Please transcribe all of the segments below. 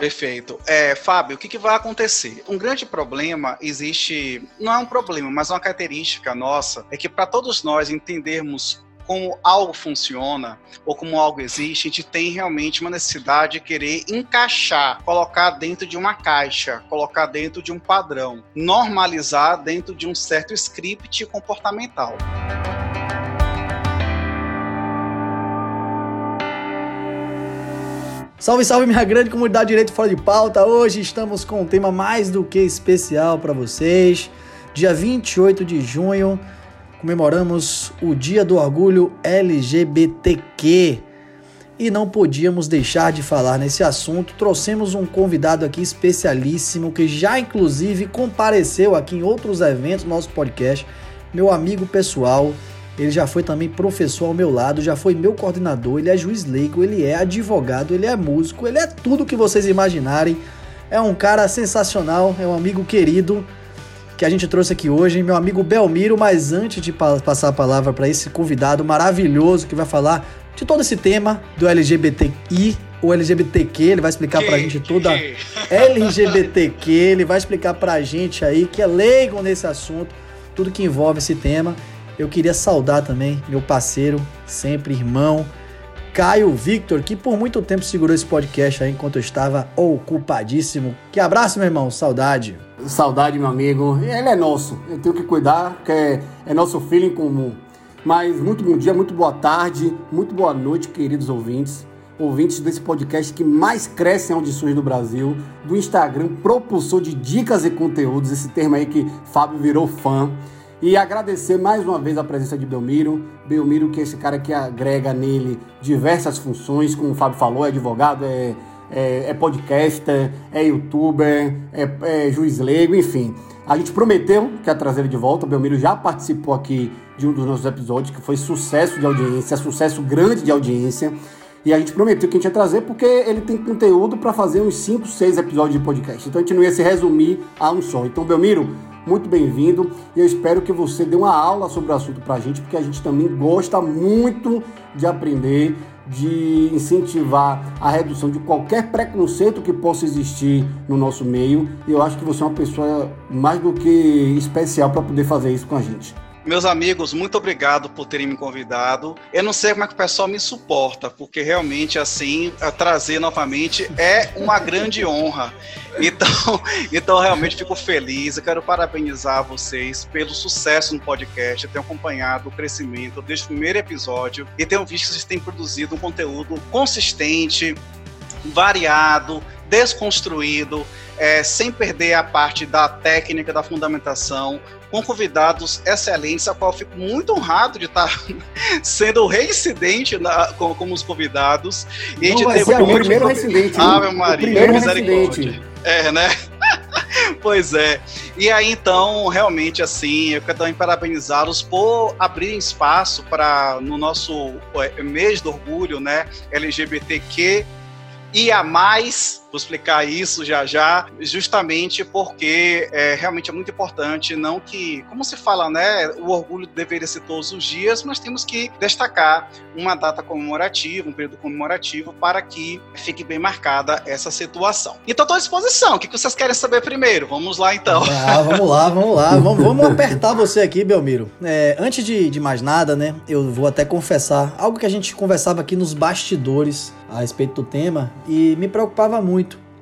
Perfeito. É, Fábio, o que, que, vai acontecer? Um grande problema existe, não é um problema, mas uma característica nossa, é que para todos nós entendermos como algo funciona ou como algo existe, a gente tem realmente uma necessidade de querer encaixar, colocar dentro de uma caixa, colocar dentro de um padrão, normalizar dentro de um certo script comportamental. Salve, salve, minha grande comunidade Direito Fora de Pauta. Hoje estamos com um tema mais do que especial para vocês. Dia 28 de junho, comemoramos o Dia do Orgulho LGBTQ. E não podíamos deixar de falar nesse assunto. Trouxemos um convidado aqui especialíssimo que já inclusive compareceu aqui em outros eventos do nosso podcast, meu amigo pessoal, ele já foi também professor ao meu lado, já foi meu coordenador, ele é juiz leigo, ele é advogado, ele é músico, ele é tudo que vocês imaginarem. É um cara sensacional, é um amigo querido que a gente trouxe aqui hoje, meu amigo Belmiro. Mas antes de passar a palavra para esse convidado maravilhoso que vai falar de todo esse tema do LGBTI, o LGBTQ, ele vai explicar que, pra gente toda que... LGBTQ, ele vai explicar pra gente aí que é leigo nesse assunto, tudo que envolve esse tema. Eu queria saudar também meu parceiro, sempre irmão, Caio Victor, que por muito tempo segurou esse podcast aí enquanto eu estava ocupadíssimo. Que abraço, meu irmão, saudade. Saudade, meu amigo. Ele é nosso, eu tenho que cuidar, porque é, é nosso filho em comum. Mas muito bom dia, muito boa tarde, muito boa noite, queridos ouvintes. Ouvintes desse podcast que mais cresce em audições do Brasil, do Instagram, propulsor de dicas e conteúdos, esse termo aí que Fábio virou fã. E agradecer mais uma vez a presença de Belmiro. Belmiro, que é esse cara que agrega nele diversas funções, como o Fábio falou, é advogado, é, é, é podcaster, é youtuber, é, é, juiz leigo, enfim. A gente prometeu que ia trazer ele de volta. O Belmiro já participou aqui de um dos nossos episódios, que foi sucesso de audiência, sucesso grande de audiência. E a gente prometeu que a gente ia trazer porque ele tem conteúdo para fazer uns 5, 6 episódios de podcast. Então a gente não ia se resumir a um só. Então, Belmiro, muito bem-vindo e eu espero que você dê uma aula sobre o assunto para a gente, porque a gente também gosta muito de aprender, de incentivar a redução de qualquer preconceito que possa existir no nosso meio. E eu acho que você é uma pessoa mais do que especial para poder fazer isso com a gente. Meus amigos, muito obrigado por terem me convidado. Eu não sei como é que o pessoal me suporta, porque realmente, assim, trazer novamente é uma grande honra. Então, então realmente fico feliz. Eu quero parabenizar vocês pelo sucesso no podcast. Eu tenho acompanhado o crescimento desde o primeiro episódio e tenho visto que vocês têm produzido um conteúdo consistente, variado, desconstruído, é, sem perder a parte da técnica, da fundamentação, com convidados excelentes, a qual eu fico muito honrado de estar sendo reincidente na, como, como, os convidados. E Não de vai ser o primeiro reincidente. Ave Maria, o primeiro misericórdia. É, né? pois é. E aí, então, realmente, assim, eu quero também parabenizá-los por abrirem espaço para, no nosso é, mês do orgulho, né, LGBTQ e a mais Vou explicar isso já já, justamente porque é, realmente é muito importante, não que, como se fala, né, o orgulho deveria ser todos os dias, mas temos que destacar uma data comemorativa, um período comemorativo, para que fique bem marcada essa situação. Então, estou à disposição. O que vocês querem saber primeiro? Vamos lá, então. Ah, vamos lá, vamos lá. vamos, vamos apertar você aqui, Belmiro. É, antes de, de mais nada, né, eu vou até confessar algo que a gente conversava aqui nos bastidores a respeito do tema e me preocupava muito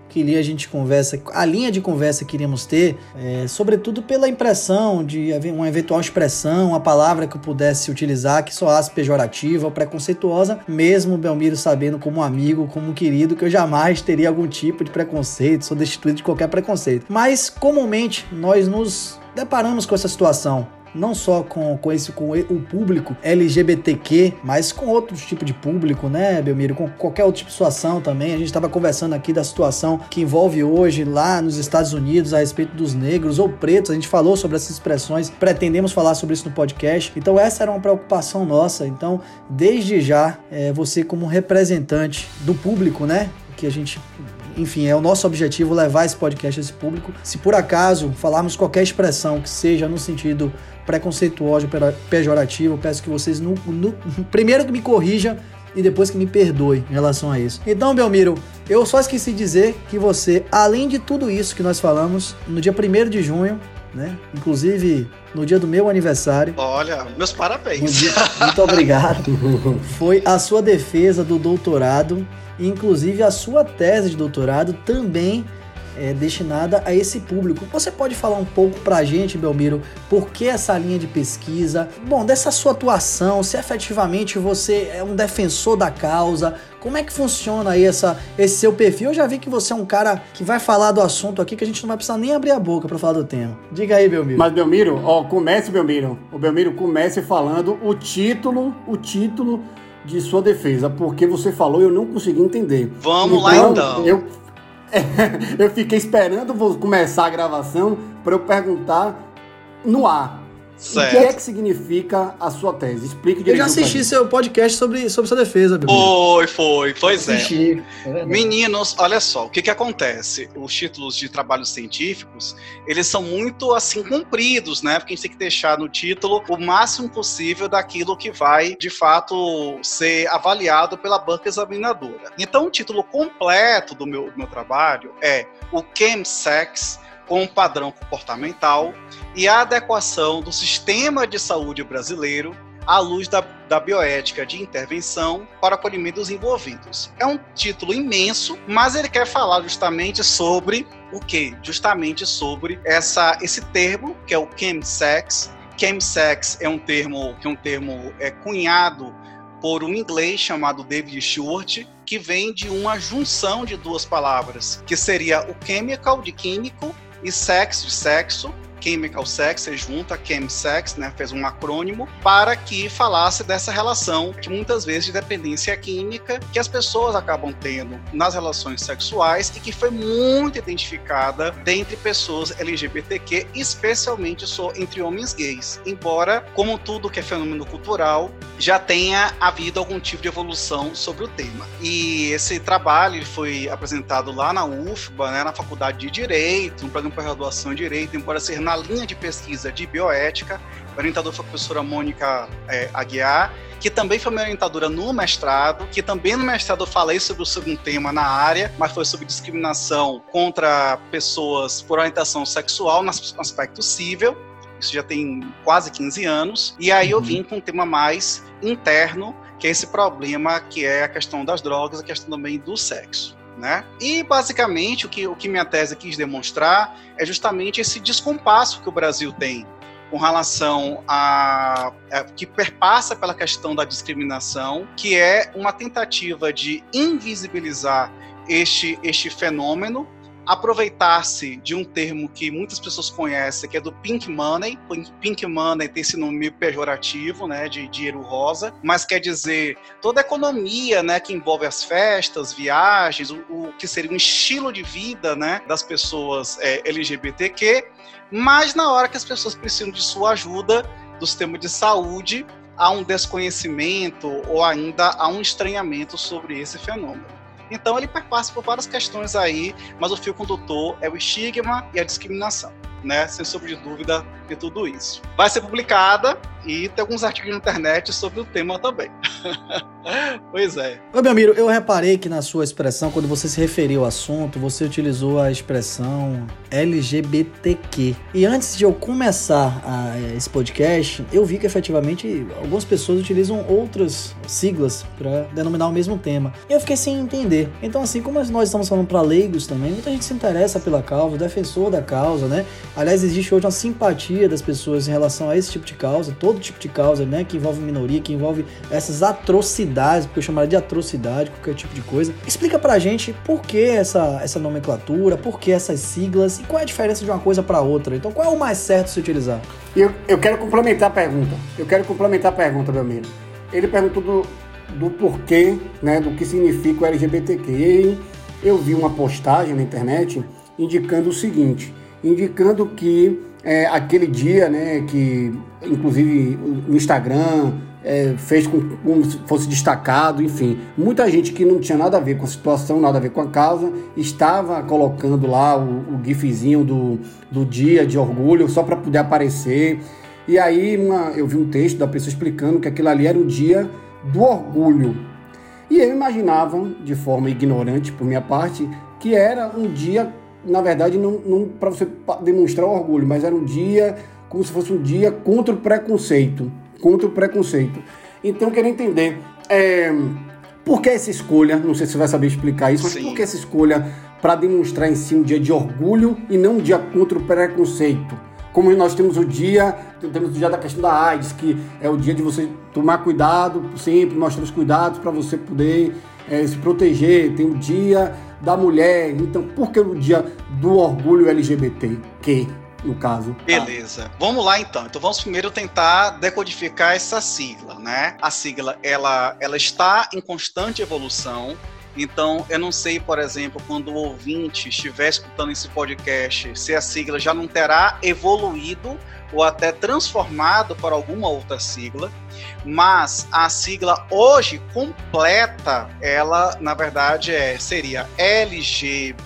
que a gente conversa, a linha de conversa que iríamos ter, é, sobretudo pela impressão de uma eventual expressão, uma palavra que eu pudesse utilizar que soasse pejorativa ou preconceituosa, mesmo Belmiro sabendo como amigo, como querido, que eu jamais teria algum tipo de preconceito, sou destituído de qualquer preconceito. Mas comumente nós nos deparamos com essa situação não só com, com esse com o público LGBTQ, mas com outros tipos de público, né, Belmiro? Com qualquer outro tipo de situação também. A gente estava conversando aqui da situação que envolve hoje lá nos Estados Unidos a respeito dos negros ou pretos. A gente falou sobre essas expressões, pretendemos falar sobre isso no podcast. Então, essa era uma preocupação nossa. Então, desde já, é, você, como representante do público, né? Que a gente enfim, é o nosso objetivo levar esse podcast a esse público. Se por acaso falarmos qualquer expressão que seja no sentido preconceituoso, pejorativo, peço que vocês no, no, primeiro que me corrijam e depois que me perdoe em relação a isso. Então, Belmiro, Eu só esqueci de dizer que você, além de tudo isso que nós falamos, no dia 1 de junho, né? Inclusive no dia do meu aniversário. Olha, meus parabéns. Dia, muito obrigado. Foi a sua defesa do doutorado, inclusive a sua tese de doutorado também é, destinada a esse público. Você pode falar um pouco para a gente, Belmiro, por que essa linha de pesquisa? Bom, dessa sua atuação, se efetivamente você é um defensor da causa, como é que funciona aí essa, esse seu perfil? Eu já vi que você é um cara que vai falar do assunto aqui que a gente não vai precisar nem abrir a boca para falar do tema. Diga aí, Belmiro. Mas, Belmiro, ó, comece, Belmiro. O Belmiro comece falando o título, o título de sua defesa, porque você falou e eu não consegui entender. Vamos então, lá então. Eu eu fiquei esperando começar a gravação para eu perguntar no ar. Certo. O que é que significa a sua tese? Explique direitinho. Eu já assisti seu podcast sobre, sobre sua defesa, Bebê. Foi, foi, pois é. é Meninos, olha só, o que que acontece? Os títulos de trabalhos científicos, eles são muito, assim, cumpridos, né? Porque a gente tem que deixar no título o máximo possível daquilo que vai, de fato, ser avaliado pela banca examinadora. Então, o título completo do meu, do meu trabalho é o Chemsex, com o padrão comportamental e a adequação do sistema de saúde brasileiro à luz da, da bioética de intervenção para o dos envolvidos. É um título imenso, mas ele quer falar justamente sobre o que? Justamente sobre essa, esse termo, que é o chemsex. Chemsex é um termo que é um termo é, cunhado por um inglês chamado David Short, que vem de uma junção de duas palavras, que seria o chemical, de químico, e sex de sexo, Chemical Sex, você junta Chemsex, né, fez um acrônimo, para que falasse dessa relação, que muitas vezes de dependência química, que as pessoas acabam tendo nas relações sexuais e que foi muito identificada dentre pessoas LGBTQ, especialmente só entre homens gays. Embora, como tudo que é fenômeno cultural, já tenha havido algum tipo de evolução sobre o tema. E esse trabalho foi apresentado lá na UFBA, né, na Faculdade de Direito, no programa de graduação em Direito, embora ser na linha de pesquisa de bioética. O orientador foi a professora Mônica é, Aguiar, que também foi minha orientadora no mestrado, que também no mestrado eu falei sobre o segundo tema na área, mas foi sobre discriminação contra pessoas por orientação sexual no aspecto civil. Isso já tem quase 15 anos. E aí eu uhum. vim com um tema mais interno, que é esse problema que é a questão das drogas, a questão também do sexo. Né? E basicamente o que, o que minha tese quis demonstrar é justamente esse descompasso que o Brasil tem com relação a, a, que perpassa pela questão da discriminação, que é uma tentativa de invisibilizar este, este fenômeno aproveitar-se de um termo que muitas pessoas conhecem, que é do pink money. Pink money tem esse nome pejorativo, né, de dinheiro rosa, mas quer dizer toda a economia, né, que envolve as festas, viagens, o, o que seria um estilo de vida, né, das pessoas é, LGBTQ. Mas na hora que as pessoas precisam de sua ajuda, do sistema de saúde, há um desconhecimento ou ainda há um estranhamento sobre esse fenômeno. Então ele perpassa por várias questões aí, mas o fio condutor é o estigma e a discriminação, né? Sem sombra de dúvida tudo isso. Vai ser publicada e tem alguns artigos na internet sobre o tema também. pois é. Ô, Belmiro, eu reparei que na sua expressão, quando você se referiu ao assunto, você utilizou a expressão LGBTQ. E antes de eu começar a, esse podcast, eu vi que efetivamente algumas pessoas utilizam outras siglas para denominar o mesmo tema. E eu fiquei sem entender. Então, assim, como nós estamos falando para leigos também, muita gente se interessa pela causa, defensor da causa, né? Aliás, existe hoje uma simpatia das pessoas em relação a esse tipo de causa, todo tipo de causa, né? Que envolve minoria, que envolve essas atrocidades, porque eu chamaria de atrocidade, qualquer tipo de coisa. Explica pra gente por que essa, essa nomenclatura, por que essas siglas e qual é a diferença de uma coisa para outra. Então, qual é o mais certo se utilizar? Eu, eu quero complementar a pergunta. Eu quero complementar a pergunta, Belmiro. Ele perguntou do, do porquê, né, do que significa o LGBTQ. Eu vi uma postagem na internet indicando o seguinte, indicando que é, aquele dia, né, que inclusive no Instagram é, fez com se fosse destacado, enfim, muita gente que não tinha nada a ver com a situação, nada a ver com a causa, estava colocando lá o, o gifzinho do, do dia de orgulho só para poder aparecer. E aí uma, eu vi um texto da pessoa explicando que aquilo ali era o dia do orgulho. E eu imaginava, de forma ignorante por minha parte, que era um dia, na verdade, não, não para você demonstrar orgulho, mas era um dia como se fosse um dia contra o preconceito. Contra o preconceito. Então, eu queria entender. É, por que essa escolha? Não sei se você vai saber explicar isso, mas Sim. por que essa escolha para demonstrar em si um dia de orgulho e não um dia contra o preconceito? Como nós temos o dia, temos o dia da questão da AIDS, que é o dia de você tomar cuidado, sempre mostrar os cuidados para você poder é, se proteger. Tem o dia da mulher, então por que o dia do orgulho LGBT? Que no caso. Beleza. Vamos lá então. Então vamos primeiro tentar decodificar essa sigla, né? A sigla ela ela está em constante evolução. Então, eu não sei, por exemplo, quando o ouvinte estiver escutando esse podcast, se a sigla já não terá evoluído ou até transformado para alguma outra sigla, mas a sigla hoje completa, ela na verdade é seria LGBTQ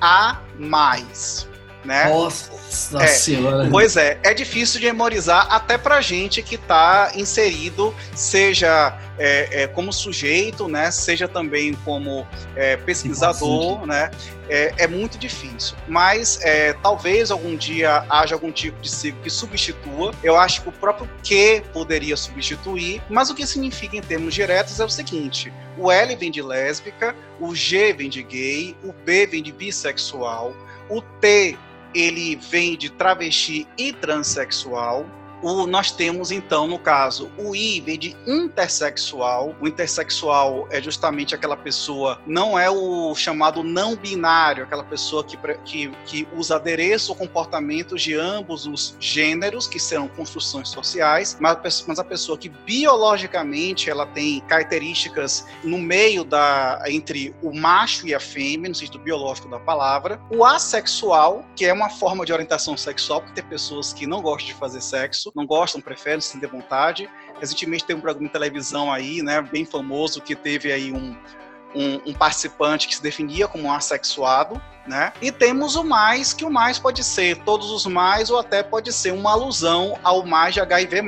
a mais, né? Nossa é, senhora. Pois é, é difícil de memorizar até pra gente que está inserido, seja é, é, como sujeito, né? Seja também como é, pesquisador, né? É, é, muito difícil. Mas é, talvez algum dia haja algum tipo de signo que substitua. Eu acho que o próprio que poderia substituir. Mas o que significa em termos diretos é o seguinte: o L vem de lésbica, o G vem de gay, o B vem de bissexual, o T ele vem de travesti e transexual, o, nós temos, então, no caso, o I vem de intersexual. O intersexual é justamente aquela pessoa, não é o chamado não binário, aquela pessoa que, que, que usa adereço ou comportamentos de ambos os gêneros, que serão construções sociais, mas, mas a pessoa que biologicamente ela tem características no meio da entre o macho e a fêmea, no sentido biológico da palavra. O assexual, que é uma forma de orientação sexual, porque tem pessoas que não gostam de fazer sexo, não gostam, preferem, se de vontade. Recentemente tem um programa de televisão aí, né, bem famoso, que teve aí um, um, um, participante que se definia como um assexuado, né? E temos o mais, que o mais pode ser todos os mais, ou até pode ser uma alusão ao mais de HIV+,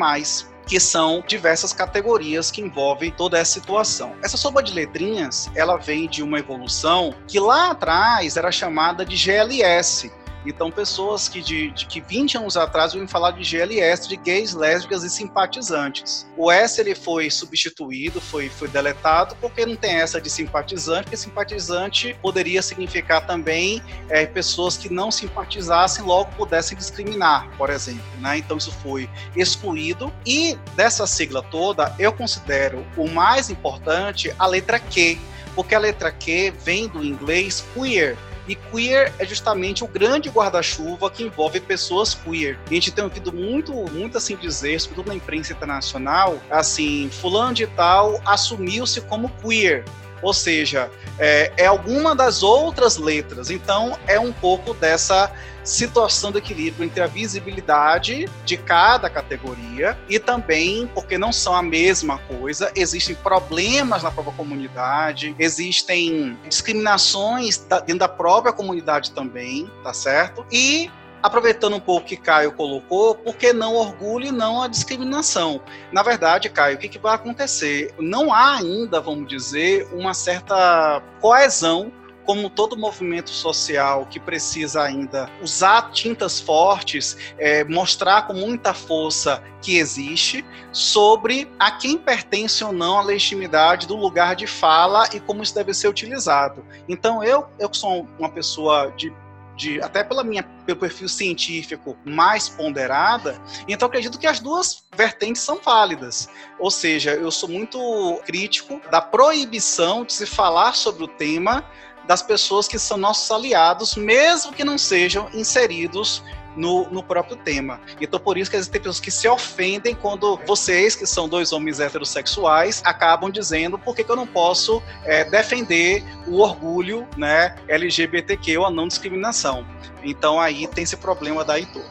que são diversas categorias que envolvem toda essa situação. Essa sopa de letrinhas, ela vem de uma evolução que lá atrás era chamada de GLS, então, pessoas que de, de que 20 anos atrás iam falar de GLS, de gays, lésbicas e simpatizantes. O S ele foi substituído, foi, foi deletado, porque não tem essa de simpatizante, porque simpatizante poderia significar também é, pessoas que não simpatizassem, logo pudessem discriminar, por exemplo. Né? Então, isso foi excluído. E dessa sigla toda, eu considero o mais importante a letra Q, porque a letra Q vem do inglês queer, e queer é justamente o grande guarda-chuva que envolve pessoas queer. A gente tem ouvido muito, muito assim dizer, sobretudo na imprensa internacional, assim, fulano de tal assumiu-se como queer ou seja, é, é, alguma das outras letras. Então, é um pouco dessa situação de equilíbrio entre a visibilidade de cada categoria e também, porque não são a mesma coisa, existem problemas na própria comunidade, existem discriminações dentro da própria comunidade também, tá certo? E aproveitando um pouco que Caio colocou, por que não orgulho e não a discriminação? Na verdade, Caio, o que, que vai acontecer? Não há ainda, vamos dizer, uma certa coesão como todo movimento social que precisa ainda usar tintas fortes, é, mostrar com muita força que existe, sobre a quem pertence ou não a legitimidade do lugar de fala e como isso deve ser utilizado. Então, eu, eu sou uma pessoa de de até pela minha pelo perfil científico mais ponderada, então acredito que as duas vertentes são válidas. Ou seja, eu sou muito crítico da proibição de se falar sobre o tema das pessoas que são nossos aliados, mesmo que não sejam inseridos no, no próprio tema. Então, por isso que existem pessoas que se ofendem quando vocês, que são dois homens heterossexuais, acabam dizendo por que, que eu não posso é, defender o orgulho né, LGBTQ ou a não discriminação. Então, aí tem esse problema daí todo,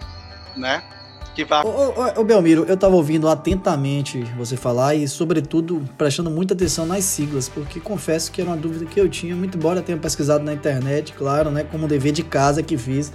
né? Que. Ô, ô, ô, Belmiro, eu tava ouvindo atentamente você falar e, sobretudo, prestando muita atenção nas siglas, porque confesso que era uma dúvida que eu tinha, muito embora tenha pesquisado na internet, claro, né, como dever de casa que fiz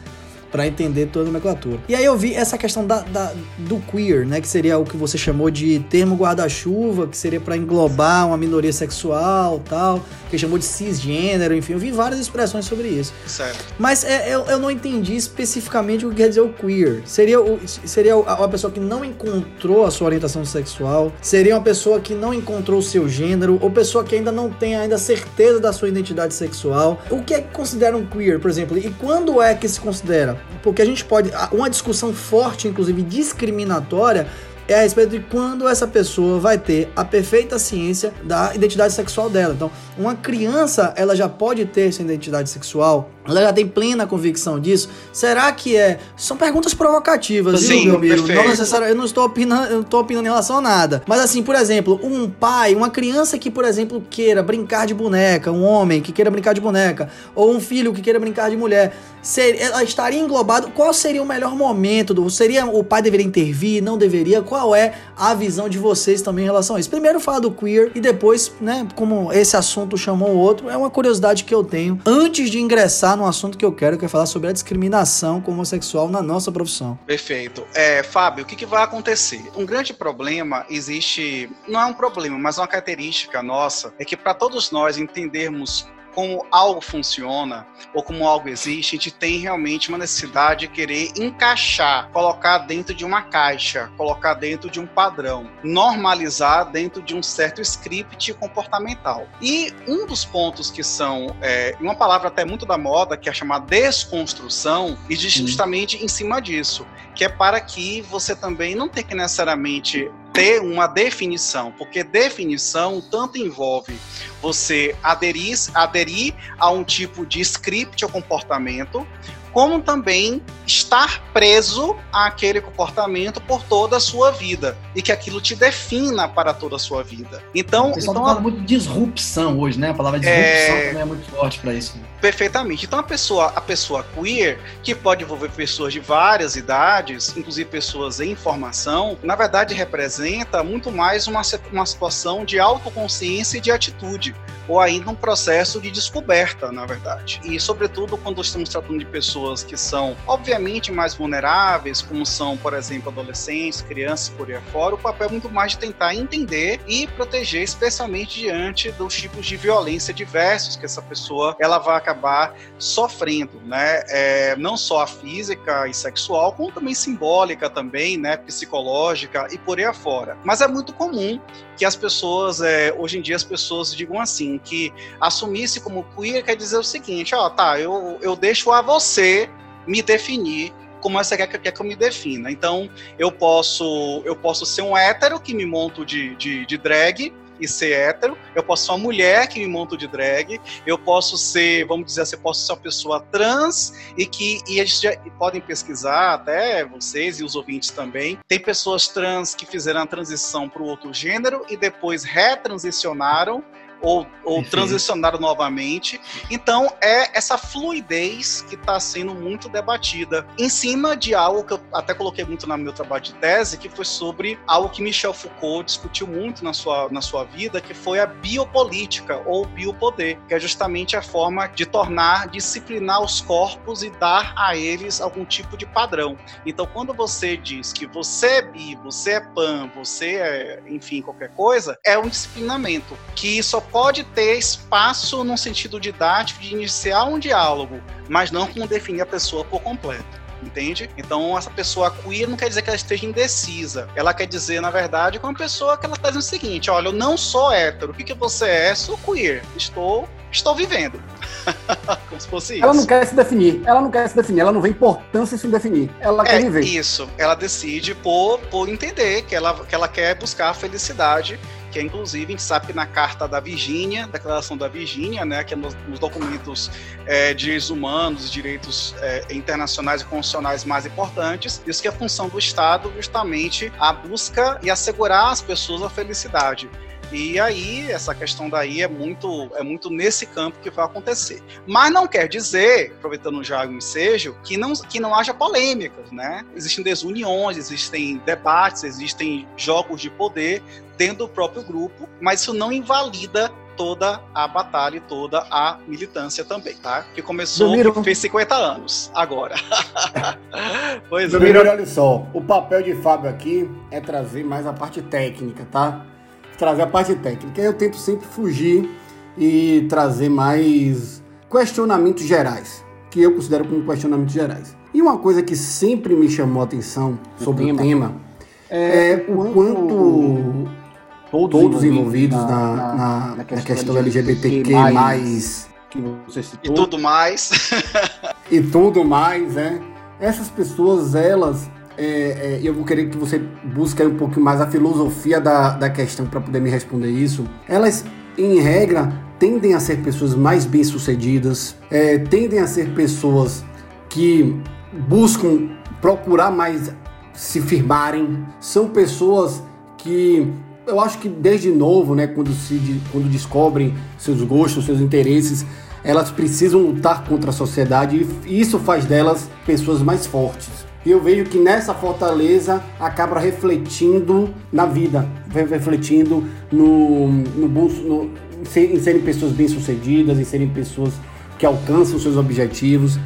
para entender toda a nomenclatura. E aí eu vi essa questão da, da, do queer, né, que seria o que você chamou de termo guarda-chuva, que seria para englobar uma minoria sexual, tal, que chamou de cisgênero, enfim, eu vi várias expressões sobre isso. Certo. Mas é, eu, eu não entendi especificamente o que quer dizer o queer. Seria, o, seria uma pessoa que não encontrou a sua orientação sexual, seria uma pessoa que não encontrou o seu gênero, ou pessoa que ainda não tem ainda certeza da sua identidade sexual. O que é que considera um queer, por exemplo? E quando é que se considera? Porque a gente pode. Uma discussão forte, inclusive discriminatória, é a respeito de quando essa pessoa vai ter a perfeita ciência da identidade sexual dela. Então, uma criança, ela já pode ter essa identidade sexual ela já tem plena convicção disso? Será que é? São perguntas provocativas, Sim, viu, meu amigo? Não necessariamente, eu não estou opinando, eu não estou opinando em relação a nada. Mas assim, por exemplo, um pai, uma criança que, por exemplo, queira brincar de boneca, um homem que queira brincar de boneca, ou um filho que queira brincar de mulher, ser, ela estaria englobado. Qual seria o melhor momento? Do, seria o pai deveria intervir? Não deveria? Qual é a visão de vocês também em relação a isso? Primeiro fala do queer e depois, né, como esse assunto chamou o outro, é uma curiosidade que eu tenho antes de ingressar no assunto que eu quero, que é falar sobre a discriminação como homossexual na nossa profissão. Perfeito. É, Fábio, o que, que vai acontecer? Um grande problema existe, não é um problema, mas uma característica nossa, é que para todos nós entendermos como algo funciona ou como algo existe, a gente tem realmente uma necessidade de querer encaixar, colocar dentro de uma caixa, colocar dentro de um padrão, normalizar dentro de um certo script comportamental. E um dos pontos que são, é, uma palavra até muito da moda, que é chamada desconstrução, e justamente em cima disso, que é para que você também não tenha que necessariamente ter uma definição, porque definição tanto envolve você aderir, aderir a um tipo de script ou comportamento, como também estar preso àquele comportamento por toda a sua vida e que aquilo te defina para toda a sua vida. Então, o pessoal então, tá falando muito de disrupção hoje, né? A palavra disrupção é... também é muito forte para isso. Né? Perfeitamente. Então a pessoa, a pessoa queer, que pode envolver pessoas de várias idades, inclusive pessoas em formação, na verdade representa muito mais uma, uma situação de autoconsciência e de atitude, ou ainda um processo de descoberta, na verdade. E sobretudo quando estamos tratando de pessoas que são obviamente mais vulneráveis, como são, por exemplo, adolescentes, crianças por aí afora, o papel é muito mais de tentar entender e proteger, especialmente diante dos tipos de violência diversos que essa pessoa ela vai acabar sofrendo, né? É, não só a física e sexual, como também simbólica também, né? Psicológica e por aí afora. Mas é muito comum que as pessoas, é, hoje em dia, as pessoas digam assim, que assumir-se como queer quer dizer o seguinte, ó, tá, eu, eu deixo a você me definir como você quer, quer que eu me defina. Então, eu posso eu posso ser um hétero que me monto de, de, de drag, e ser hétero, eu posso ser uma mulher que me monto de drag, eu posso ser, vamos dizer assim, eu posso ser uma pessoa trans e que e já, e podem pesquisar até vocês e os ouvintes também. Tem pessoas trans que fizeram a transição para o outro gênero e depois retransicionaram ou, ou transicionaram novamente. Então, é essa fluidez que está sendo muito debatida em cima de algo que eu até coloquei muito no meu trabalho de tese, que foi sobre algo que Michel Foucault discutiu muito na sua, na sua vida, que foi a biopolítica ou biopoder, que é justamente a forma de tornar, disciplinar os corpos e dar a eles algum tipo de padrão. Então, quando você diz que você é bi, você é pan, você é, enfim, qualquer coisa, é um disciplinamento que só pode ter espaço no sentido didático de iniciar um diálogo, mas não como definir a pessoa por completo entende? Então, essa pessoa queer não quer dizer que ela esteja indecisa. Ela quer dizer, na verdade, que é uma pessoa que ela está dizendo o seguinte: olha, eu não sou hétero. O que, que você é? Sou queer. Estou, estou vivendo. Como se fosse isso. Ela não quer se definir. Ela não quer se definir. Ela não vê importância em se definir. Ela é, quer viver. Isso. Ela decide por, por entender que ela, que ela quer buscar a felicidade que é inclusive a gente sabe que na Carta da Virgínia, Declaração da Virgínia, né, que é nos, nos documentos é, de direitos humanos, direitos é, internacionais e constitucionais mais importantes, diz que a função do Estado justamente a busca e assegurar às pessoas a felicidade. E aí, essa questão daí é muito, é muito nesse campo que vai acontecer. Mas não quer dizer, aproveitando já o ensejo, que não, que não haja polêmicas, né? Existem desuniões, existem debates, existem jogos de poder dentro do próprio grupo, mas isso não invalida toda a batalha e toda a militância também, tá? Que começou, Domiro... fez 50 anos, agora. pois Domiro, é. olha só, o papel de Fábio aqui é trazer mais a parte técnica, tá? Trazer a parte técnica. Eu tento sempre fugir e trazer mais questionamentos gerais, que eu considero como questionamentos gerais. E uma coisa que sempre me chamou a atenção sobre o tema, o tema é, é, o quanto todos, todos envolvidos, na, na, na, na, questão, questão LGBTQ+, mais, que você citou. E tudo mais. e tudo mais, né? Essas pessoas, elas, é, é, eu vou querer que você busque um pouquinho mais a filosofia da, da questão para poder me responder isso. Elas, em regra, tendem a ser pessoas mais bem-sucedidas, é, tendem a ser pessoas que buscam procurar mais se firmarem, são pessoas que eu acho que desde novo, né, quando, se, quando descobrem seus gostos, seus interesses, elas precisam lutar contra a sociedade e isso faz delas pessoas mais fortes. E eu vejo que nessa fortaleza acaba refletindo na vida, refletindo no, no, no em serem pessoas bem-sucedidas, em serem pessoas que alcançam seus objetivos.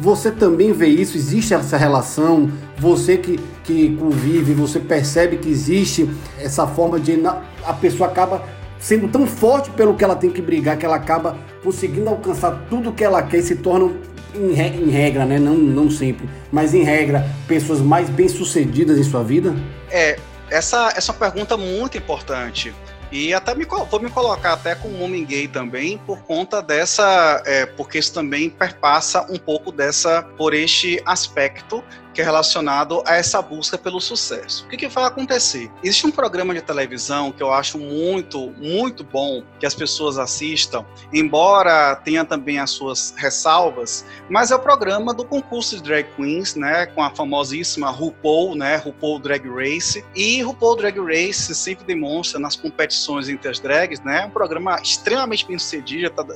Você também vê isso? Existe essa relação? Você que, que convive, você percebe que existe essa forma de. A pessoa acaba sendo tão forte pelo que ela tem que brigar que ela acaba conseguindo alcançar tudo que ela quer e se tornam, em, regra, né? Não, não sempre, mas em regra, pessoas mais bem-sucedidas em sua vida? É, essa, essa é uma pergunta muito importante. E até me, vou me colocar até como homem gay também, por conta dessa. É, porque isso também perpassa um pouco dessa. por este aspecto que é relacionado a essa busca pelo sucesso. O que, que, vai acontecer? Existe um programa de televisão que eu acho muito, muito bom que as pessoas assistam, embora tenha também as suas ressalvas, mas é o programa do concurso de drag queens, né, com a famosíssima RuPaul, né, RuPaul Drag Race. E RuPaul Drag Race sempre demonstra nas competições entre as drags, né, um programa extremamente bem sucedido, tá,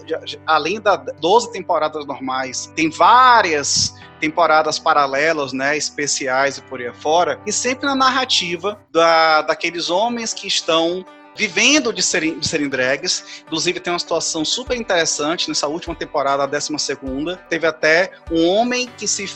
além das 12 temporadas normais, tem várias temporadas paralelas, né, especiais e por aí afora, e sempre na narrativa da, daqueles homens que estão vivendo de serem, de serem drags. Inclusive, tem uma situação super interessante nessa última temporada, a 12 segunda. Teve até um homem que se,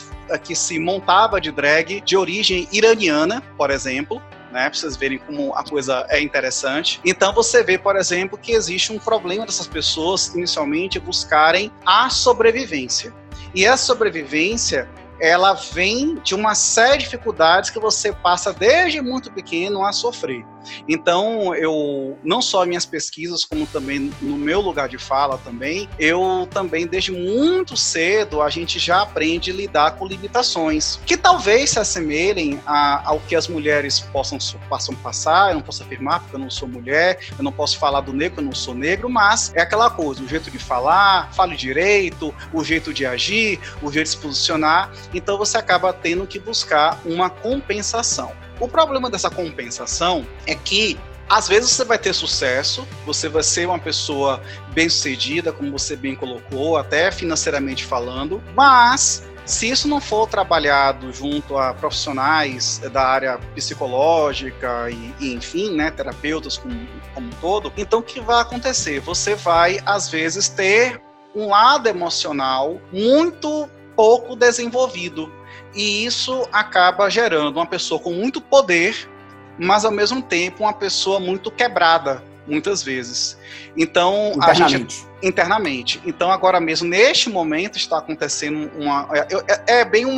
que se montava de drag de origem iraniana, por exemplo. Né, para vocês verem como a coisa é interessante. Então você vê, por exemplo, que existe um problema dessas pessoas inicialmente buscarem a sobrevivência. E a sobrevivência ela vem de uma série de dificuldades que você passa desde muito pequeno a sofrer. Então, eu não só minhas pesquisas, como também no meu lugar de fala também, eu também desde muito cedo a gente já aprende a lidar com limitações que talvez se assemelhem a, ao que as mulheres possam, possam passar. Eu não posso afirmar porque eu não sou mulher, eu não posso falar do negro, eu não sou negro, mas é aquela coisa, o jeito de falar, fale direito, o jeito de agir, o jeito de se posicionar. Então você acaba tendo que buscar uma compensação. O problema dessa compensação é que às vezes você vai ter sucesso, você vai ser uma pessoa bem-sucedida, como você bem colocou, até financeiramente falando, mas se isso não for trabalhado junto a profissionais da área psicológica e, e enfim, né, terapeutas como, como um todo, então o que vai acontecer? Você vai, às vezes, ter um lado emocional muito pouco desenvolvido. E isso acaba gerando uma pessoa com muito poder, mas ao mesmo tempo uma pessoa muito quebrada, muitas vezes. Então, a gente internamente. Então, agora mesmo, neste momento, está acontecendo uma. É, é, é bem um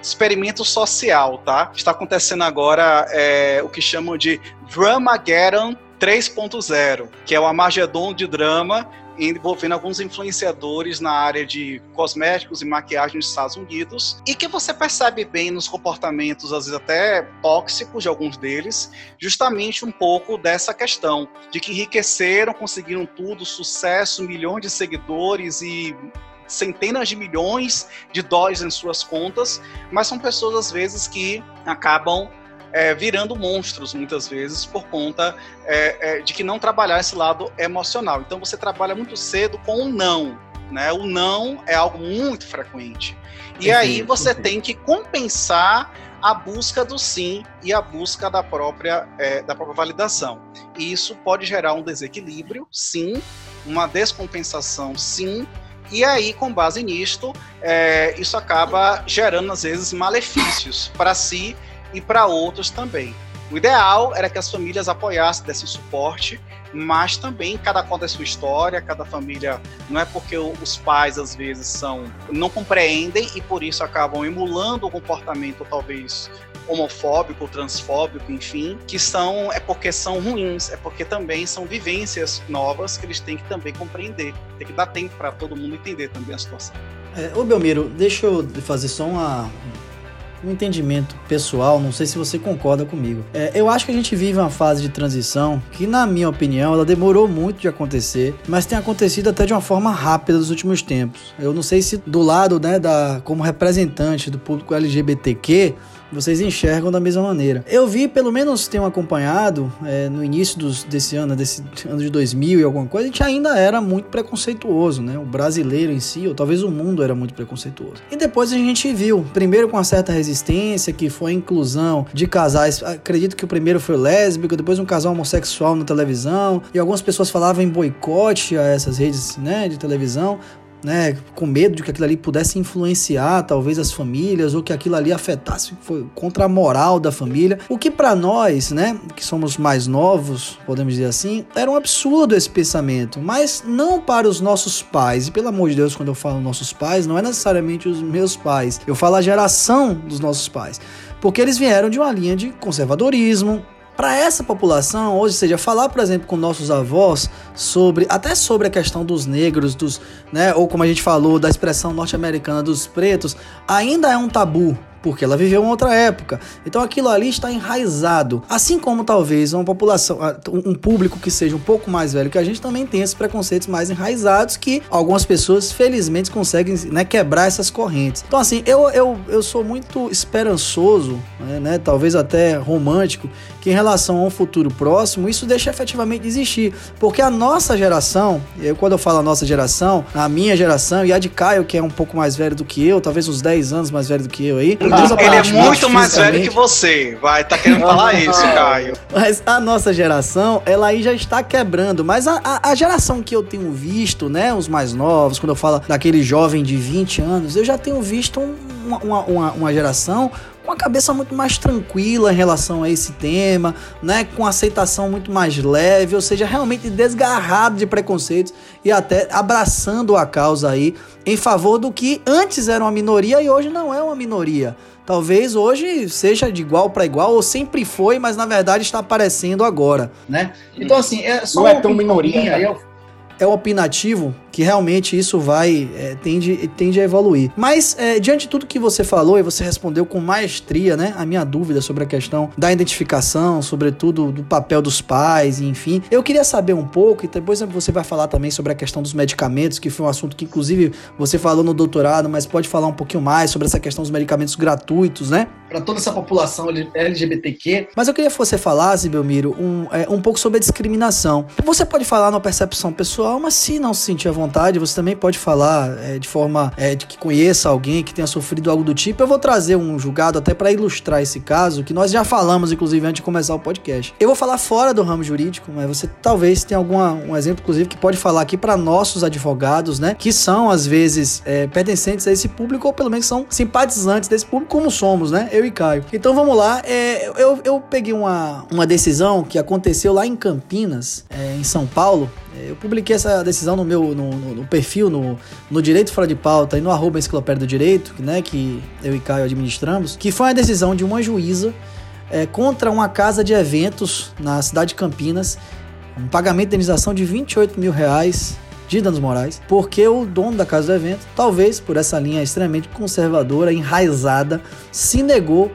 experimento social, tá? Está acontecendo agora é, o que chamam de Dramageddon 3.0, que é o Armagedon de drama envolvendo alguns influenciadores na área de cosméticos e maquiagem nos Estados Unidos, e que você percebe bem nos comportamentos, às vezes até tóxicos de alguns deles, justamente um pouco dessa questão de que enriqueceram, conseguiram tudo, sucesso, milhões de seguidores e centenas de milhões de dólares em suas contas, mas são pessoas às vezes que acabam é, virando monstros muitas vezes por conta é, é, de que não trabalhar esse lado emocional. Então você trabalha muito cedo com o não. Né? O não é algo muito frequente. E aí você tem que compensar a busca do sim e a busca da própria, é, da própria validação. E isso pode gerar um desequilíbrio, sim, uma descompensação, sim, e aí, com base nisto, é, isso acaba gerando, às vezes, malefícios para si e para outros também. O ideal era que as famílias apoiassem, desse suporte, mas também cada conta é sua história, cada família não é porque os pais às vezes são não compreendem e por isso acabam emulando o comportamento talvez homofóbico, transfóbico, enfim, que são é porque são ruins, é porque também são vivências novas que eles têm que também compreender. Tem que dar tempo para todo mundo entender também a situação. É, ô Belmiro, deixa eu fazer só uma, um entendimento pessoal, não sei se você concorda comigo. É, eu acho que a gente vive uma fase de transição que, na minha opinião, ela demorou muito de acontecer, mas tem acontecido até de uma forma rápida nos últimos tempos. Eu não sei se do lado, né, da, como representante do público LGBTQ, vocês enxergam da mesma maneira. Eu vi, pelo menos tenho acompanhado, é, no início dos, desse ano, desse ano de 2000 e alguma coisa, a gente ainda era muito preconceituoso, né? O brasileiro em si, ou talvez o mundo era muito preconceituoso. E depois a gente viu, primeiro com uma certa resistência, que foi a inclusão de casais, acredito que o primeiro foi lésbico, depois um casal homossexual na televisão, e algumas pessoas falavam em boicote a essas redes né, de televisão, né, com medo de que aquilo ali pudesse influenciar talvez as famílias ou que aquilo ali afetasse foi contra a moral da família, o que para nós, né, que somos mais novos, podemos dizer assim, era um absurdo esse pensamento, mas não para os nossos pais. E pelo amor de Deus, quando eu falo nossos pais, não é necessariamente os meus pais. Eu falo a geração dos nossos pais, porque eles vieram de uma linha de conservadorismo, para essa população, ou seja, falar, por exemplo, com nossos avós sobre até sobre a questão dos negros, dos, né, ou como a gente falou da expressão norte-americana dos pretos, ainda é um tabu porque ela viveu uma outra época. Então aquilo ali está enraizado. Assim como talvez uma população, um público que seja um pouco mais velho que a gente também tem esses preconceitos mais enraizados que algumas pessoas felizmente conseguem né, quebrar essas correntes. Então assim, eu, eu, eu sou muito esperançoso, né, né, talvez até romântico, que em relação a um futuro próximo isso deixa efetivamente existir. Porque a nossa geração, eu, quando eu falo a nossa geração, a minha geração e a de Caio, que é um pouco mais velho do que eu, talvez uns 10 anos mais velho do que eu aí, ele é muito mais velho que você. Vai, tá querendo falar isso, Caio. Mas a nossa geração, ela aí já está quebrando. Mas a, a, a, geração que eu tenho visto, né? Os mais novos, quando eu falo daquele jovem de 20 anos, eu já tenho visto um, uma, uma, uma geração com a cabeça muito mais tranquila em relação a esse tema, né? Com aceitação muito mais leve, ou seja, realmente desgarrado de preconceitos e até abraçando a causa aí em favor do que antes era uma minoria e hoje não é uma minoria. Talvez hoje seja de igual para igual ou sempre foi, mas na verdade está aparecendo agora, né? Então assim, é só não é tão minoria. Eu, é opinativo que realmente isso vai é, tende, tende a evoluir. Mas é, diante de tudo que você falou e você respondeu com maestria, né, a minha dúvida sobre a questão da identificação, sobretudo do papel dos pais, enfim, eu queria saber um pouco e depois você vai falar também sobre a questão dos medicamentos, que foi um assunto que inclusive você falou no doutorado, mas pode falar um pouquinho mais sobre essa questão dos medicamentos gratuitos, né, para toda essa população LGBTQ. Mas eu queria que você falasse, Belmiro, um, é, um pouco sobre a discriminação. Você pode falar na percepção pessoal, mas se não se sentir à vontade, você também pode falar é, de forma é, de que conheça alguém que tenha sofrido algo do tipo. Eu vou trazer um julgado até para ilustrar esse caso, que nós já falamos, inclusive, antes de começar o podcast. Eu vou falar fora do ramo jurídico, mas você talvez tenha algum um exemplo, inclusive, que pode falar aqui para nossos advogados, né? Que são, às vezes, é, pertencentes a esse público, ou pelo menos são simpatizantes desse público, como somos, né? Eu e Caio. Então vamos lá. É, eu, eu peguei uma, uma decisão que aconteceu lá em Campinas, é, em São Paulo. Eu publiquei essa decisão no meu no, no, no, perfil, no, no Direito Fora de Pauta e no arroba Enciclopédia do Direito, né, que eu e Caio administramos, que foi a decisão de uma juíza é, contra uma casa de eventos na cidade de Campinas, um pagamento de indenização de 28 mil reais de danos morais, porque o dono da casa do evento, talvez por essa linha extremamente conservadora, enraizada, se negou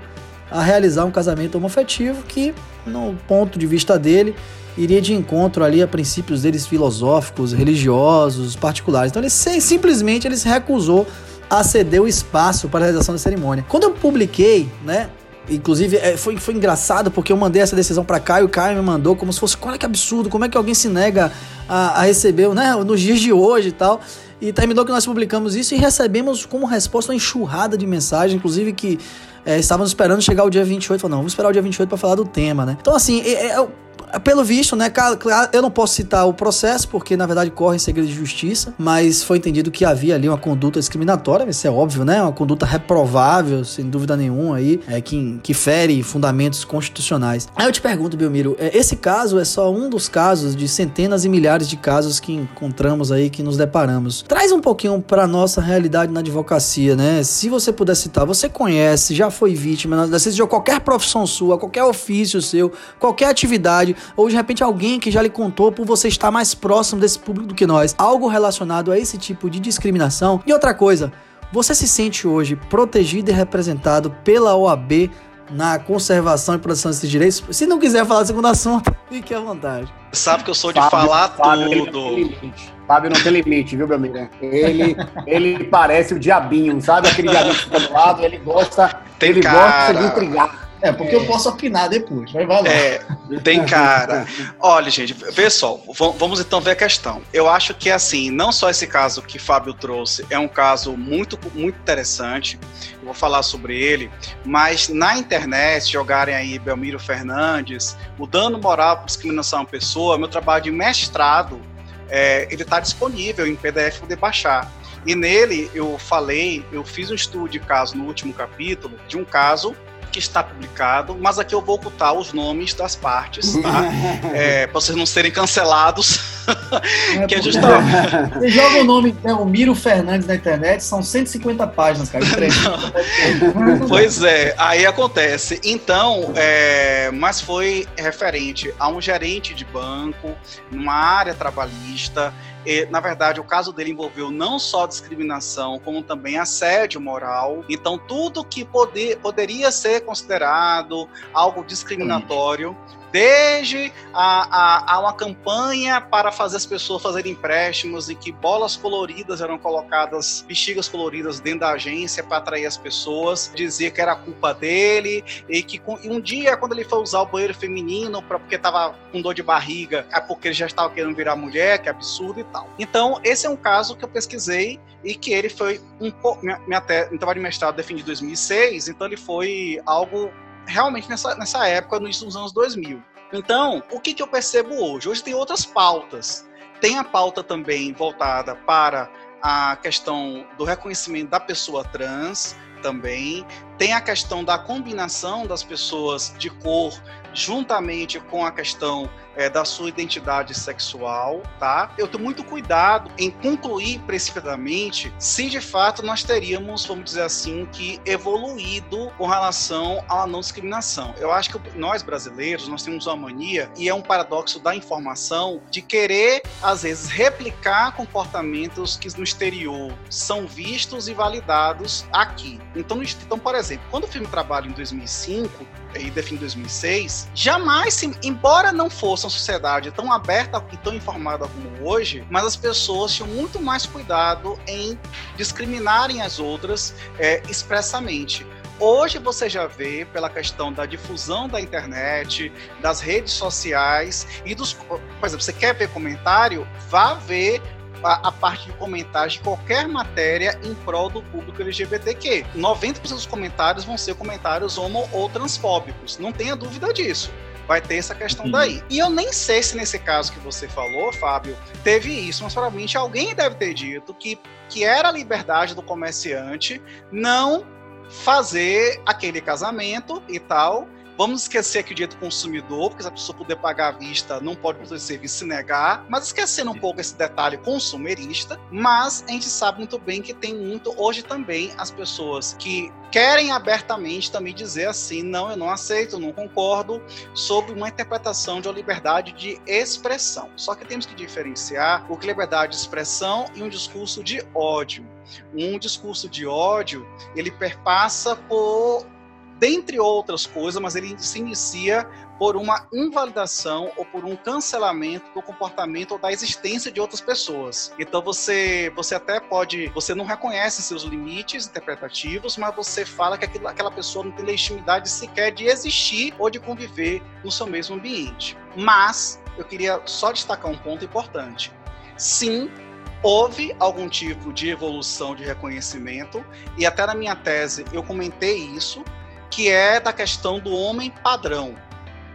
a realizar um casamento homofetivo que, no ponto de vista dele, iria de encontro ali a princípios deles filosóficos, religiosos, particulares. Então ele simplesmente ele se recusou a ceder o espaço para a realização da cerimônia. Quando eu publiquei, né, Inclusive, é, foi, foi engraçado porque eu mandei essa decisão para Caio, o Caio me mandou como se fosse, olha que absurdo, como é que alguém se nega a, a receber, né, nos dias de hoje e tal. E terminou que nós publicamos isso e recebemos como resposta uma enxurrada de mensagens, inclusive que é, estávamos esperando chegar o dia 28. Falei, não, vamos esperar o dia 28 para falar do tema, né? Então, assim, é, é, Pelo visto, né, eu não posso citar o processo, porque na verdade corre em segredo de justiça, mas foi entendido que havia ali uma conduta discriminatória, isso é óbvio, né? Uma conduta reprovável, sem dúvida nenhuma, aí, é, que, que fere fundamentos constitucionais. Aí eu te pergunto, Belmiro, é, esse caso é só um dos casos de centenas e milhares de casos que encontramos aí, que nos deparamos. Traz um pouquinho para nossa realidade na advocacia, né? Se você puder citar, você conhece, já foi vítima, seja qualquer profissão sua, qualquer ofício seu, qualquer atividade, ou de repente alguém que já lhe contou por você estar mais próximo desse público do que nós, algo relacionado a esse tipo de discriminação. E outra coisa, você se sente hoje protegido e representado pela OAB na conservação e proteção desses direitos? Se não quiser falar do segundo assunto, fique à vontade. Sabe que eu sou de Fábio, falar Fábio, tudo. Fábio não tem limite, viu, meu amigo? Ele, ele parece o diabinho, sabe? Aquele diabinho que fica do lado, ele gosta, tem ele cara. gosta de intrigar. É, porque é. eu posso opinar depois. Vai, vai lá. É, tem cara. Olha, gente, pessoal, vamos então ver a questão. Eu acho que, assim, não só esse caso que Fábio trouxe é um caso muito, muito interessante, eu vou falar sobre ele, mas na internet, jogarem aí Belmiro Fernandes, o dano moral por discriminação à pessoa, meu trabalho de mestrado, é, ele está disponível em PDF para baixar. E nele eu falei, eu fiz um estudo de caso no último capítulo, de um caso que está publicado, mas aqui eu vou ocultar os nomes das partes, tá? é, para vocês não serem cancelados. É, que é justamente... Você joga o nome né, o Miro Fernandes na internet, são 150 páginas, cara. pois é, aí acontece. Então, é, mas foi referente a um gerente de banco, numa área trabalhista, na verdade, o caso dele envolveu não só discriminação, como também assédio moral. Então, tudo que poder, poderia ser considerado algo discriminatório desde a, a, a, uma campanha para fazer as pessoas fazerem empréstimos e que bolas coloridas eram colocadas, bexigas coloridas dentro da agência para atrair as pessoas, dizia que era culpa dele e que e um dia quando ele foi usar o banheiro feminino para porque estava com dor de barriga, é porque ele já estava querendo virar mulher, que é absurdo e tal. Então esse é um caso que eu pesquisei e que ele foi um pouco minha, minha trabalho de mestrado defendi em 2006, então ele foi algo realmente nessa, nessa época, no início dos anos 2000. Então, o que, que eu percebo hoje? Hoje tem outras pautas. Tem a pauta também voltada para a questão do reconhecimento da pessoa trans também. Tem a questão da combinação das pessoas de cor juntamente com a questão é, da sua identidade sexual, tá? Eu tenho muito cuidado em concluir precipitadamente se de fato nós teríamos, vamos dizer assim, que evoluído com relação à não discriminação. Eu acho que nós brasileiros, nós temos uma mania, e é um paradoxo da informação, de querer, às vezes, replicar comportamentos que no exterior são vistos e validados aqui. Então, então por exemplo, quando o filme Trabalho em 2005, e define 2006, jamais, embora não fosse uma sociedade tão aberta e tão informada como hoje, mas as pessoas tinham muito mais cuidado em discriminarem as outras é, expressamente. Hoje você já vê, pela questão da difusão da internet, das redes sociais e dos. Por exemplo, você quer ver comentário? Vá ver a, a, parte de comentários de qualquer matéria em prol do público LGBTQ. 90% dos comentários vão ser comentários homo ou transfóbicos. Não tenha dúvida disso vai ter essa questão daí. E eu nem sei se nesse caso que você falou, Fábio, teve isso, mas provavelmente alguém deve ter dito que, que era a liberdade do comerciante não fazer aquele casamento e tal, Vamos esquecer aqui o direito do consumidor, porque se a pessoa puder pagar à vista, não pode produzir serviço se negar, mas esquecendo um pouco esse detalhe consumerista, mas a gente sabe muito bem que tem muito, hoje também, as pessoas que querem abertamente também dizer assim, não, eu não aceito, não concordo, sobre uma interpretação de uma liberdade de expressão. Só que temos que diferenciar o que é liberdade de expressão e um discurso de ódio. Um discurso de ódio, ele perpassa por dentre outras coisas, mas ele se inicia por uma invalidação ou por um cancelamento do comportamento ou da existência de outras pessoas. Então você, você até pode, você não reconhece seus limites interpretativos, mas você fala que aquilo, aquela pessoa não tem legitimidade sequer de existir ou de conviver no seu mesmo ambiente. Mas eu queria só destacar um ponto importante. Sim, houve algum tipo de evolução de reconhecimento, e até na minha tese eu comentei isso, que é da questão do homem padrão.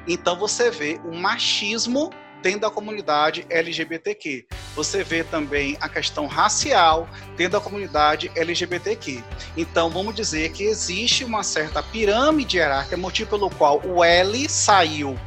Então você vê o machismo dentro da comunidade LGBTQ. Você vê também a questão racial dentro da comunidade LGBTQ. Então, vamos dizer que existe uma certa pirâmide hierárquica, motivo pelo qual o L saiu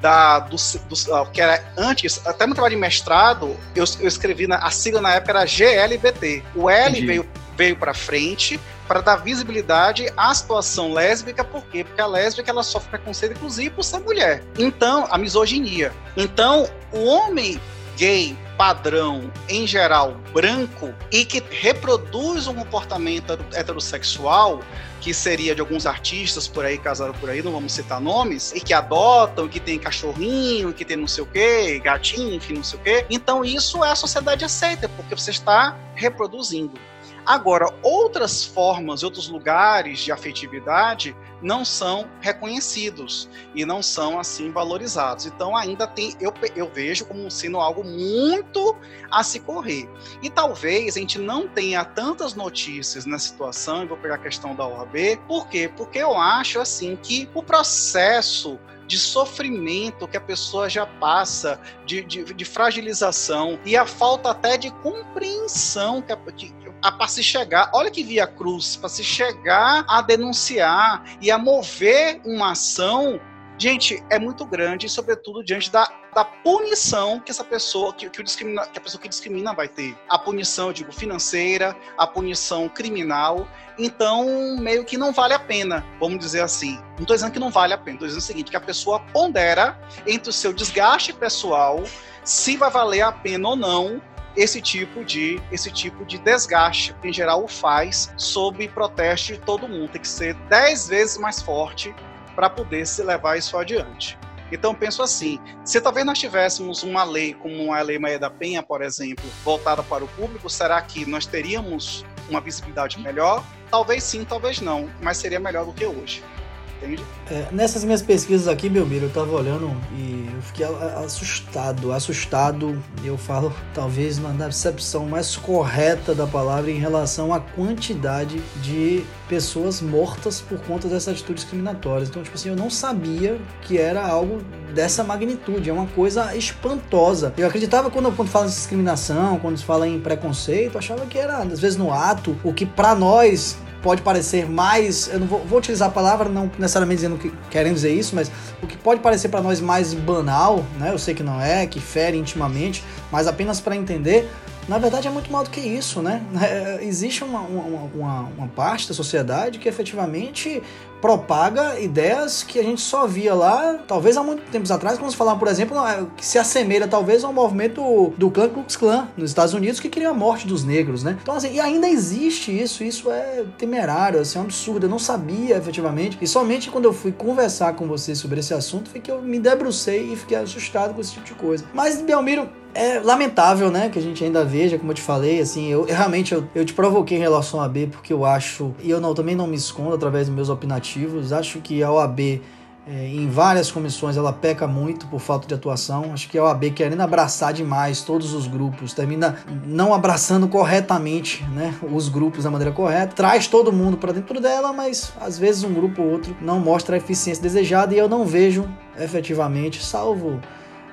da, do, do, que era antes, até no trabalho de mestrado, eu, eu escrevi, na, a sigla na época era GLBT. O L Entendi. veio, veio para frente para dar visibilidade à situação lésbica, por quê? Porque a lésbica ela sofre preconceito, inclusive, por ser mulher. Então, a misoginia. Então, o homem gay padrão, em geral, branco, e que reproduz um comportamento heterossexual, que seria de alguns artistas por aí, casados por aí, não vamos citar nomes, e que adotam, que tem cachorrinho, que tem não sei o quê, gatinho, enfim, não sei o quê. Então isso é a sociedade aceita, porque você está reproduzindo. Agora, outras formas, outros lugares de afetividade não são reconhecidos e não são assim valorizados. Então, ainda tem, eu, eu vejo como sendo algo muito a se correr. E talvez a gente não tenha tantas notícias na situação, e vou pegar a questão da OAB, por quê? Porque eu acho assim que o processo de sofrimento que a pessoa já passa, de, de, de fragilização e a falta até de compreensão que, para se chegar, olha que via cruz, para se chegar a denunciar e a mover uma ação, gente, é muito grande, sobretudo diante da, da punição que essa pessoa, que, que, o discrimina, que a pessoa que discrimina vai ter. A punição, eu digo, financeira, a punição criminal. Então, meio que não vale a pena, vamos dizer assim. Não estou dizendo que não vale a pena, estou dizendo o seguinte, que a pessoa pondera entre o seu desgaste pessoal, se vai valer a pena ou não esse tipo de esse tipo de desgaste, que em geral o faz sob protesto de todo mundo. Tem que ser dez vezes mais forte para poder se levar isso adiante. Então penso assim, se talvez nós tivéssemos uma lei como a Lei Maria da Penha, por exemplo, voltada para o público, será que nós teríamos uma visibilidade melhor? Talvez sim, talvez não, mas seria melhor do que hoje entende? É, nessas minhas pesquisas aqui, Belmiro, eu tava olhando e eu fiquei assustado, assustado, eu falo talvez na percepção mais correta da palavra em relação à quantidade de pessoas mortas por conta dessas atitudes discriminatórias. Então, tipo assim, eu não sabia que era algo dessa magnitude, é uma coisa espantosa. Eu acreditava quando, quando fala de discriminação, quando se fala em preconceito, achava que era, às vezes, no ato, o que para nós pode parecer mais, eu não vou, vou, utilizar a palavra não necessariamente dizendo que querendo dizer isso, mas o que pode parecer para nós mais banal, né? Eu sei que não é, que fere intimamente, mas apenas para entender, na verdade é muito mais do que isso, né? É, existe uma, uma, uma, uma, parte da sociedade que efetivamente propaga ideias que a gente só via lá, talvez há muito tempos atrás, quando se falava, por exemplo, que se assemelha talvez ao movimento do Ku Klux Klan nos Estados Unidos, que queria a morte dos negros, né? Então, assim, e ainda existe isso, isso é temerário, assim, é um absurdo, eu não sabia efetivamente, e somente quando eu fui conversar com você sobre esse assunto foi que eu me debrucei e fiquei assustado com esse tipo de coisa. Mas, Belmiro, é lamentável, né, que a gente ainda veja, como eu te falei, assim, eu, eu realmente eu, eu, te provoquei em relação à B porque eu acho, e eu não, também não me escondo através dos meus opinativos, acho que a OAB é, em várias comissões ela peca muito por falta de atuação. Acho que a OAB querendo abraçar demais todos os grupos, termina não abraçando corretamente né, os grupos da maneira correta, traz todo mundo para dentro dela, mas às vezes um grupo ou outro não mostra a eficiência desejada e eu não vejo efetivamente, salvo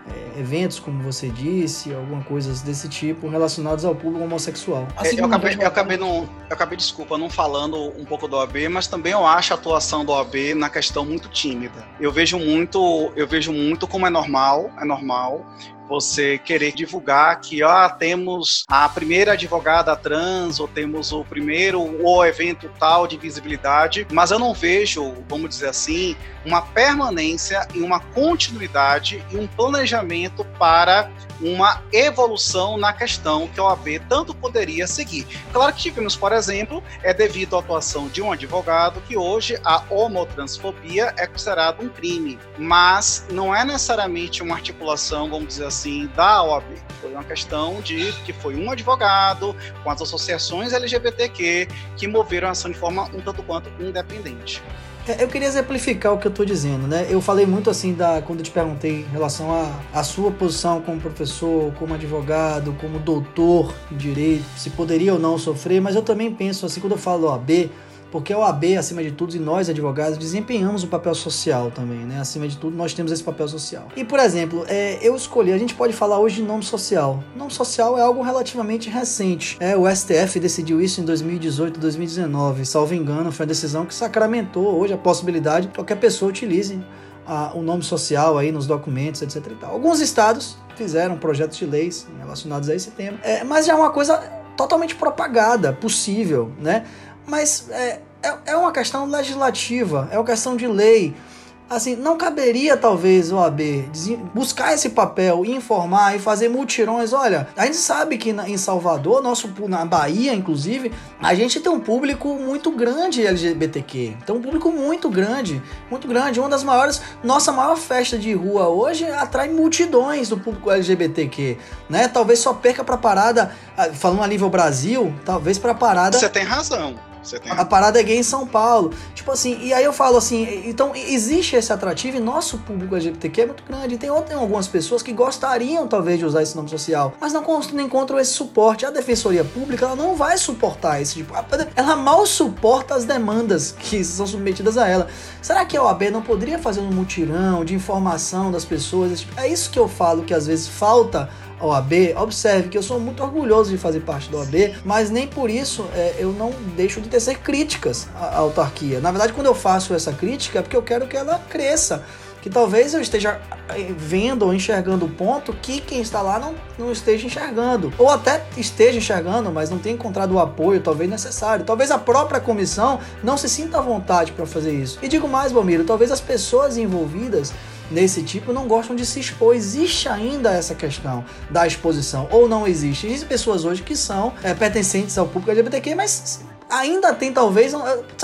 é, eventos, como você disse, alguma coisas desse tipo relacionados ao público homossexual. É, eu, acabei, eu, acabei não, eu acabei, desculpa, não falando um pouco do OAB, mas também eu acho a atuação do OAB na questão muito tímida. Eu vejo muito, eu vejo muito como é normal, é normal você querer divulgar que ó, temos a primeira advogada trans, ou temos o primeiro o evento tal de visibilidade, mas eu não vejo, vamos dizer assim, uma permanência e uma continuidade e um planejamento para uma evolução na questão que a OAB tanto poderia seguir. Claro que tivemos, por exemplo, é devido à atuação de um advogado que hoje a homotransfobia é considerada um crime, mas não é necessariamente uma articulação, vamos dizer assim, da OAB. Foi uma questão de que foi um advogado com as associações LGBTQ que moveram a ação de forma um tanto quanto independente. É, eu queria exemplificar o que eu estou dizendo, né? Eu falei muito assim da quando eu te perguntei em relação à a, sua posição como professor, como advogado, como doutor em direito, se poderia ou não sofrer, mas eu também penso assim quando eu falo OAB, porque a OAB, acima de tudo, e nós advogados desempenhamos um papel social também, né? Acima de tudo, nós temos esse papel social. E, por exemplo, é, eu escolhi, a gente pode falar hoje de nome social. Nome social é algo relativamente recente. É, o STF decidiu isso em 2018, 2019. Salvo engano, foi uma decisão que sacramentou hoje a possibilidade de qualquer pessoa utilize a, o nome social aí nos documentos, etc. Alguns estados fizeram projetos de leis relacionados a esse tema, é, mas já é uma coisa totalmente propagada, possível, né? Mas é, é, é uma questão legislativa, é uma questão de lei assim, não caberia talvez o AB buscar esse papel, informar e fazer multirões. Olha, a gente sabe que na, em Salvador, nosso na Bahia, inclusive, a gente tem um público muito grande LGBTQ. Tem um público muito grande, muito grande. Uma das maiores, nossa maior festa de rua hoje atrai multidões do público LGBTQ, né? Talvez só perca para parada, ah, falando a nível Brasil, talvez para parada. Você tem razão. A parada é gay em São Paulo. Tipo assim, e aí eu falo assim, então existe esse atrativo e nosso público LGBTQ é muito grande. Tem, tem algumas pessoas que gostariam talvez de usar esse nome social, mas não, não encontram esse suporte. A Defensoria Pública ela não vai suportar esse tipo. Ela mal suporta as demandas que são submetidas a ela. Será que a OAB não poderia fazer um mutirão de informação das pessoas? É isso que eu falo que às vezes falta OAB, observe que eu sou muito orgulhoso de fazer parte da OAB, mas nem por isso é, eu não deixo de tecer críticas à autarquia. Na verdade, quando eu faço essa crítica é porque eu quero que ela cresça. Que talvez eu esteja eh, vendo ou enxergando o ponto que quem está lá não, não esteja enxergando. Ou até esteja enxergando, mas não tenha encontrado o apoio talvez necessário. Talvez a própria comissão não se sinta à vontade para fazer isso. E digo mais, Balmiro, talvez as pessoas envolvidas nesse tipo não gostam de se expor. Existe ainda essa questão da exposição, ou não existe. Existem pessoas hoje que são é, pertencentes ao público LGBTQ, mas ainda tem talvez,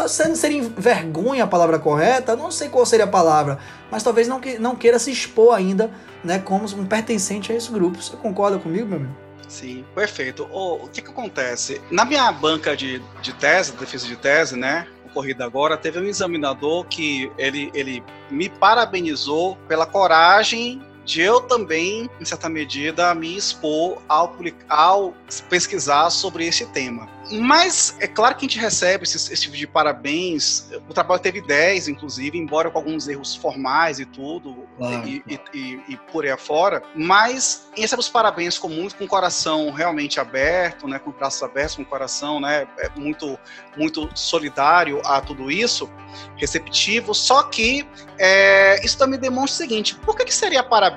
sendo seria vergonha a palavra correta, não sei qual seria a palavra, mas talvez não, que, não queira se expor ainda, né, como um pertencente a esse grupo. Você concorda comigo, meu amigo? Sim, perfeito. O, o que que acontece? Na minha banca de, de tese, defesa de tese, né, ocorrida agora, teve um examinador que ele, ele me parabenizou pela coragem de eu também, em certa medida, me expor ao, ao pesquisar sobre esse tema. Mas é claro que a gente recebe esse, esse tipo de parabéns. O trabalho teve 10, inclusive, embora com alguns erros formais e tudo, claro. e, e, e, e, por aí afora. Mas recebe os parabéns com muito, com o coração realmente aberto, né, com braços abertos, com o coração né, é muito, muito solidário a tudo isso, receptivo. Só que é, isso também demonstra o seguinte: por que, que seria parabéns?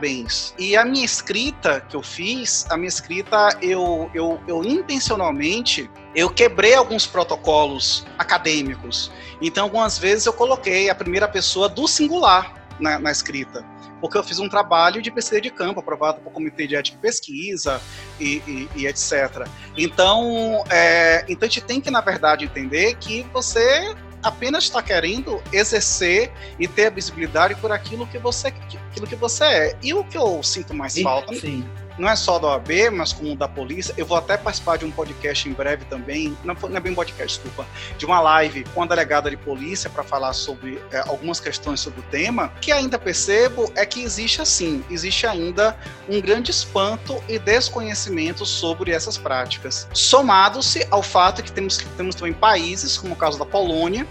E a minha escrita que eu fiz, a minha escrita, eu, eu, eu intencionalmente eu quebrei alguns protocolos acadêmicos. Então, algumas vezes eu coloquei a primeira pessoa do singular na, na escrita, porque eu fiz um trabalho de pesquisa de campo aprovado pelo Comitê de Ética e Pesquisa e, e, e etc. Então, é, então, a gente tem que, na verdade, entender que você apenas está querendo exercer e ter a visibilidade por aquilo que você, aquilo que você é. E o que eu sinto mais falta sim não é só da OAB, mas como da polícia. Eu vou até participar de um podcast em breve também, não, não é bem podcast, desculpa, de uma live com a delegada de polícia para falar sobre é, algumas questões sobre o tema. O que ainda percebo é que existe assim, existe ainda um grande espanto e desconhecimento sobre essas práticas. Somado-se ao fato que temos, temos também países, como o caso da Polônia,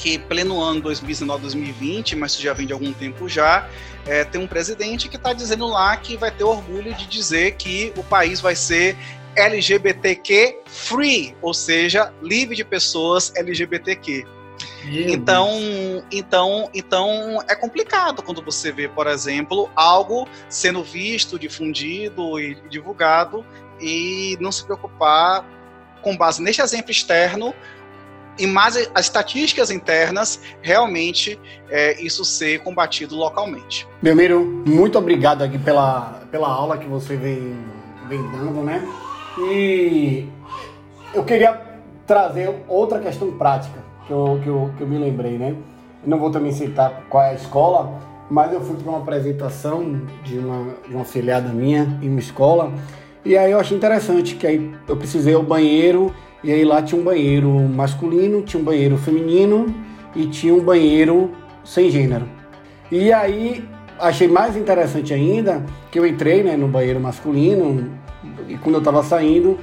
que pleno ano 2019-2020, mas isso já vem de algum tempo já, é, tem um presidente que está dizendo lá que vai ter orgulho de dizer que o país vai ser LGBTQ free, ou seja, livre de pessoas LGBTQ. então, então, então é complicado quando você vê, por exemplo, algo sendo visto, difundido e divulgado e não se preocupar com base neste exemplo externo e mais as estatísticas internas, realmente é, isso ser combatido localmente. Belmiro, muito obrigado aqui pela, pela aula que você vem, vem dando, né? E eu queria trazer outra questão prática que eu, que eu, que eu me lembrei, né? Não vou também citar qual é a escola, mas eu fui para uma apresentação de uma, de uma filhada minha em uma escola e aí eu achei interessante que aí eu precisei o banheiro e aí lá tinha um banheiro masculino, tinha um banheiro feminino e tinha um banheiro sem gênero. E aí achei mais interessante ainda que eu entrei né, no banheiro masculino e quando eu estava saindo,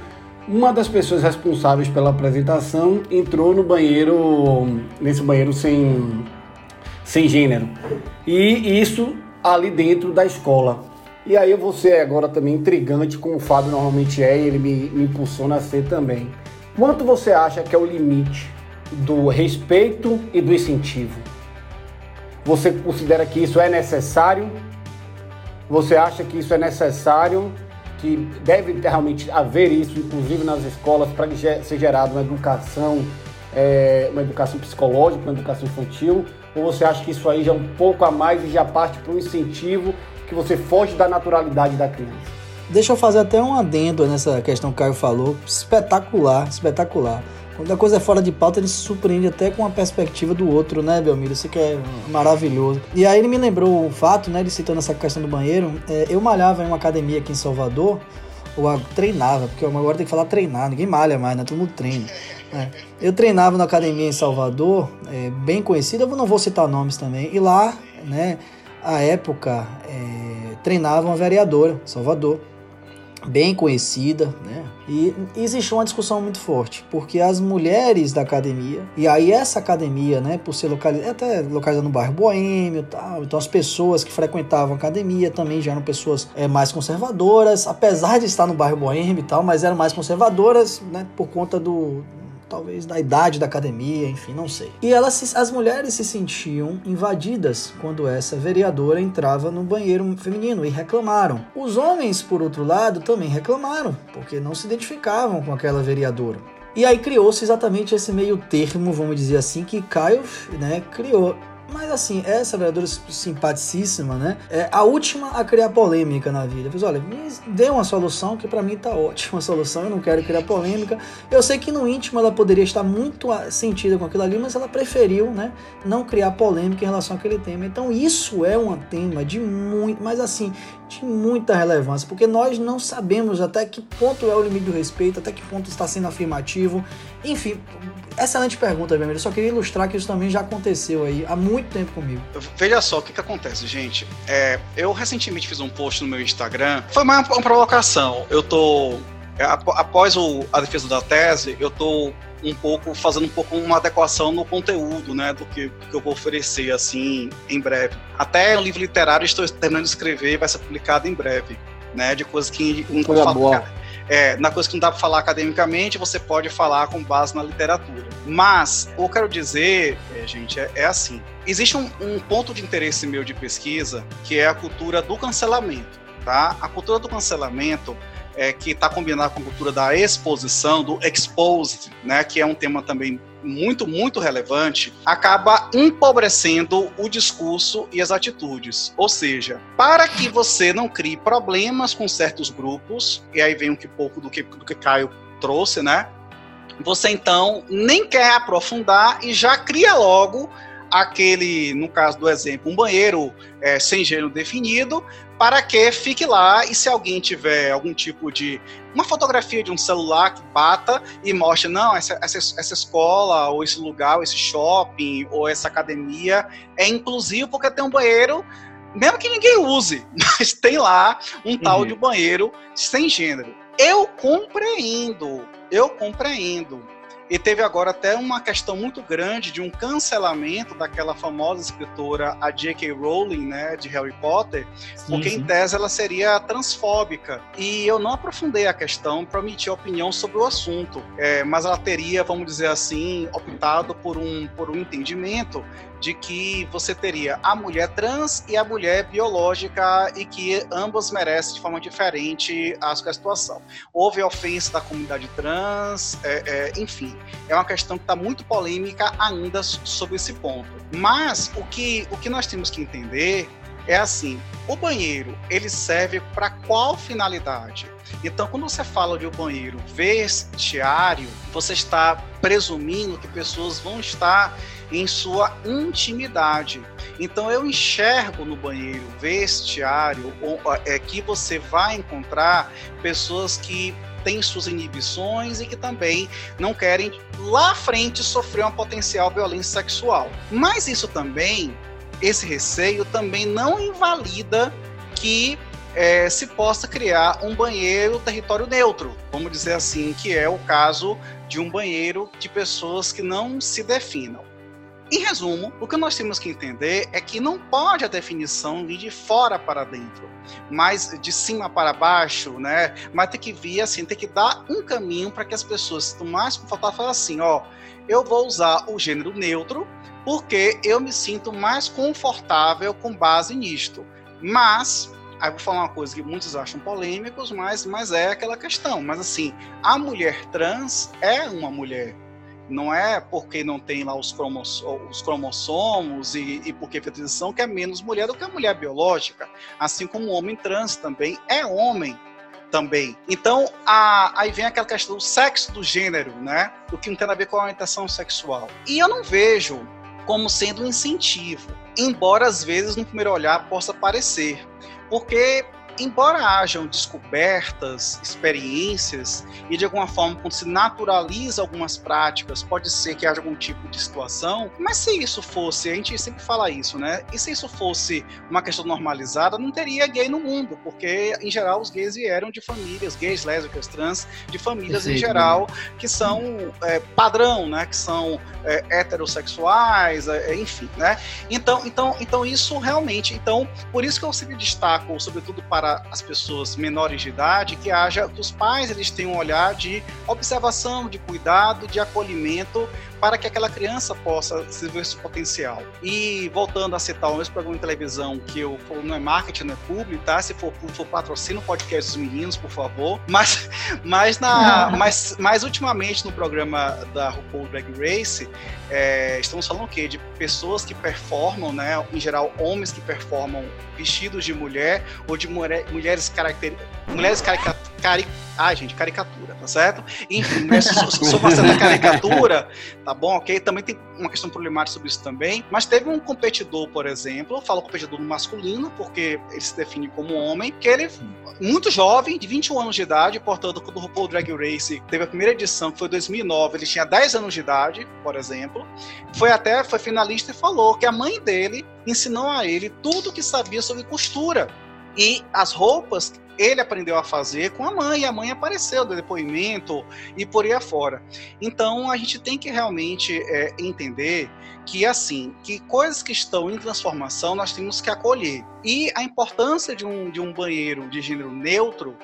uma das pessoas responsáveis pela apresentação entrou no banheiro, nesse banheiro sem, sem gênero. E isso ali dentro da escola. E aí eu vou ser agora também intrigante, como o Fábio normalmente é, e ele me, me impulsiona a ser também. Quanto você acha que é o limite do respeito e do incentivo? Você considera que isso é necessário? Você acha que isso é necessário? Que deve realmente haver isso, inclusive nas escolas, para que seja gerada uma educação, é, uma educação psicológica, uma educação infantil? Ou você acha que isso aí já é um pouco a mais e já parte para um incentivo que você foge da naturalidade da criança? Deixa eu fazer até um adendo nessa questão que o Caio falou. Espetacular, espetacular. Quando a coisa é fora de pauta, ele se surpreende até com a perspectiva do outro, né, Belmiro? Isso que é maravilhoso. E aí ele me lembrou um fato, né, ele citando essa questão do banheiro. É, eu malhava em uma academia aqui em Salvador, ou treinava, porque agora tem que falar treinar, ninguém malha mais, né? Todo mundo treina. É. Eu treinava na academia em Salvador, é, bem conhecida, eu não vou citar nomes também, e lá, né, a época, é, treinava uma vereadora, Salvador bem conhecida, né? E existe uma discussão muito forte, porque as mulheres da academia, e aí essa academia, né, por ser localizada, até localizada no bairro Boêmio tal, então as pessoas que frequentavam a academia também já eram pessoas é, mais conservadoras, apesar de estar no bairro Boêmio e tal, mas eram mais conservadoras, né, por conta do, talvez da idade da academia, enfim, não sei. E elas, as mulheres se sentiam invadidas quando essa vereadora entrava no banheiro feminino e reclamaram. Os homens, por outro lado, também reclamaram, porque não se identificavam com aquela vereadora. E aí criou-se exatamente esse meio termo, vamos dizer assim, que Caio né, criou. Mas assim, essa vereadora simpaticíssima, né? É a última a criar polêmica na vida. Fiz, olha, me dê uma solução que para mim tá ótima a solução, eu não quero criar polêmica. Eu sei que no íntimo ela poderia estar muito sentida com aquilo ali, mas ela preferiu, né, não criar polêmica em relação àquele tema. Então isso é um tema de muito, mas assim, de muita relevância, porque nós não sabemos até que ponto é o limite do respeito, até que ponto está sendo afirmativo. Enfim, excelente pergunta, Vermelho. Eu só queria ilustrar que isso também já aconteceu aí há muito tempo comigo. Veja só o que, que acontece, gente. É, eu recentemente fiz um post no meu Instagram. Foi uma, uma provocação. Eu tô. É, após o, a defesa da tese, eu tô um pouco fazendo um pouco uma adequação no conteúdo, né, do que, do que eu vou oferecer assim em breve. Até um livro literário estou terminando de escrever, vai ser publicado em breve, né, de coisas que não Coisa boa. É, na coisa que não dá para falar academicamente, você pode falar com base na literatura. Mas, o que eu quero dizer, é, gente, é, é assim: existe um, um ponto de interesse meu de pesquisa que é a cultura do cancelamento. Tá? A cultura do cancelamento é, que está combinado com a cultura da exposição, do exposed, né, que é um tema também muito, muito relevante, acaba empobrecendo o discurso e as atitudes. Ou seja, para que você não crie problemas com certos grupos, e aí vem um pouco do que, do que Caio trouxe, né? Você então nem quer aprofundar e já cria logo aquele, no caso do exemplo, um banheiro é, sem gênero definido, para que fique lá e se alguém tiver algum tipo de uma fotografia de um celular que bata e mostre, não, essa, essa, essa escola, ou esse lugar, ou esse shopping, ou essa academia é inclusivo porque tem um banheiro, mesmo que ninguém use, mas tem lá um uhum. tal de banheiro sem gênero. Eu compreendo, eu compreendo e teve agora até uma questão muito grande de um cancelamento daquela famosa escritora, a J.K. Rowling, né, de Harry Potter, sim, porque sim. em tese ela seria transfóbica. E eu não aprofundei a questão para emitir opinião sobre o assunto, é, mas ela teria, vamos dizer assim, optado por um, por um entendimento de que você teria a mulher trans e a mulher biológica e que ambas merecem de forma diferente a sua situação. Houve ofensa da comunidade trans, é, é, enfim, é uma questão que está muito polêmica ainda sobre esse ponto. Mas o que, o que nós temos que entender é assim, o banheiro, ele serve para qual finalidade? Então, quando você fala de um banheiro vestiário, você está presumindo que pessoas vão estar em sua intimidade. Então eu enxergo no banheiro vestiário é que você vai encontrar pessoas que têm suas inibições e que também não querem lá à frente sofrer uma potencial violência sexual. Mas isso também, esse receio também não invalida que é, se possa criar um banheiro território neutro, vamos dizer assim, que é o caso de um banheiro de pessoas que não se definam. Em resumo, o que nós temos que entender é que não pode a definição vir de fora para dentro, mas de cima para baixo, né? Mas tem que vir assim, tem que dar um caminho para que as pessoas se mais confortáveis falem assim, ó, eu vou usar o gênero neutro porque eu me sinto mais confortável com base nisto. Mas Aí vou falar uma coisa que muitos acham polêmicos, mas, mas é aquela questão. Mas assim, a mulher trans é uma mulher. Não é porque não tem lá os, cromos, os cromossomos e, e porque transição que é menos mulher do que a mulher biológica. Assim como o homem trans também é homem também. Então, a, aí vem aquela questão do sexo do gênero, né? O que não tem a ver com a orientação sexual. E eu não vejo como sendo um incentivo, embora às vezes no primeiro olhar possa parecer. Porque embora hajam descobertas, experiências, e de alguma forma, quando se naturaliza algumas práticas, pode ser que haja algum tipo de situação, mas se isso fosse, a gente sempre fala isso, né? E se isso fosse uma questão normalizada, não teria gay no mundo, porque, em geral, os gays vieram de famílias, gays, lésbicas, trans, de famílias em geral, que são é, padrão, né? Que são é, heterossexuais, é, enfim, né? Então, então, então, isso realmente, então, por isso que eu sempre destaco, sobretudo para para as pessoas menores de idade que haja que os pais eles tenham um olhar de observação, de cuidado, de acolhimento para que aquela criança possa desenvolver esse potencial. E voltando a citar o mesmo programa de televisão que eu não é marketing, não é público, tá? Se for, for patrocínio podcast dos meninos, por favor. Mas, mas, na, mas, mas ultimamente no programa da RuPaul Drag Race, é, estamos falando o quê? De pessoas que performam, né? Em geral, homens que performam vestidos de mulher ou de mulher, mulheres caracter, mulheres caricatura. Cari, ah, gente, caricatura, tá certo? Enfim, uma certa caricatura, tá bom? Ok? Também tem uma questão problemática sobre isso também. Mas teve um competidor, por exemplo, falo competidor masculino, porque ele se define como homem, que ele, muito jovem, de 21 anos de idade, portanto, quando o RuPaul Drag Race teve a primeira edição, que foi 2009, ele tinha 10 anos de idade, por exemplo, foi até, foi finalista e falou que a mãe dele ensinou a ele tudo o que sabia sobre costura. E as roupas ele aprendeu a fazer com a mãe, e a mãe apareceu do depoimento e por aí afora. Então a gente tem que realmente é, entender que assim, que coisas que estão em transformação nós temos que acolher. E a importância de um, de um banheiro de gênero neutro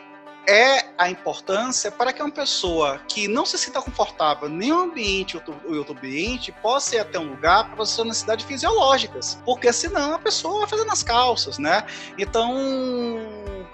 é a importância para que uma pessoa que não se sinta confortável em um ambiente ou outro ambiente possa ir até um lugar para suas necessidades fisiológicas, porque senão a pessoa vai fazendo as calças, né? Então,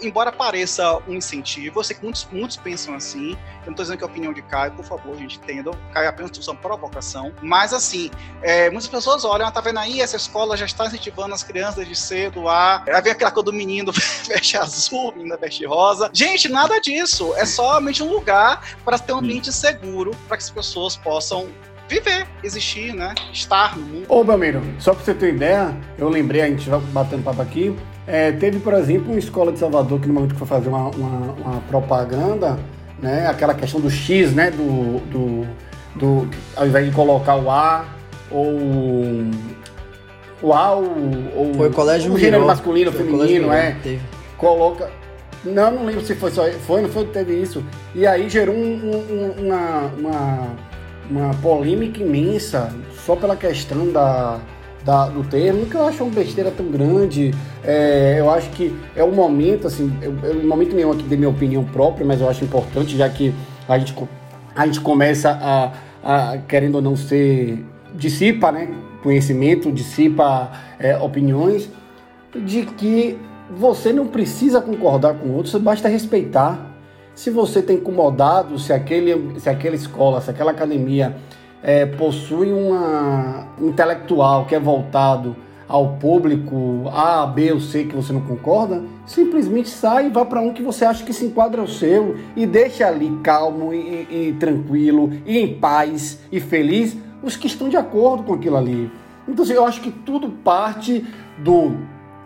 embora pareça um incentivo, eu sei que muitos, muitos pensam assim, eu não estou dizendo que é a opinião de Caio, por favor, gente, entendam, Caio é apenas uma provocação, mas assim, é, muitas pessoas olham, ah, tá vendo aí, essa escola já está incentivando as crianças de cedo a... Aí vem aquela coisa do menino veste azul, menina veste rosa. Gente, nada disso, é somente um lugar para ter um ambiente seguro, para que as pessoas possam viver, existir, né? Estar no mundo. Ô, Belmiro, só pra você ter ideia, eu lembrei, a gente vai batendo papo aqui, é, teve, por exemplo, uma escola de Salvador que no momento que foi fazer uma, uma, uma propaganda, né, aquela questão do X, né, do, do, do, ao invés de colocar o A ou o A ou, ou foi o colégio o gênero masculino, foi feminino, é, teve. coloca não, não lembro se foi só foi, não foi teve isso. E aí gerou um, um, uma, uma uma polêmica imensa só pela questão da da, do termo, que eu acho uma besteira tão grande. É, eu acho que é um momento, assim, eu, eu, momento nenhum aqui de minha opinião própria, mas eu acho importante, já que a gente, a gente começa a, a querendo ou não ser, dissipa, né, conhecimento, dissipa é, opiniões, de que você não precisa concordar com outros, basta respeitar. Se você está incomodado, se, aquele, se aquela escola, se aquela academia é, possui uma intelectual que é voltado ao público A, B ou C que você não concorda, simplesmente sai e vá para um que você acha que se enquadra ao seu e deixa ali calmo e, e, tranquilo e em paz e feliz os que estão de acordo com aquilo ali. Então assim, eu acho que tudo parte do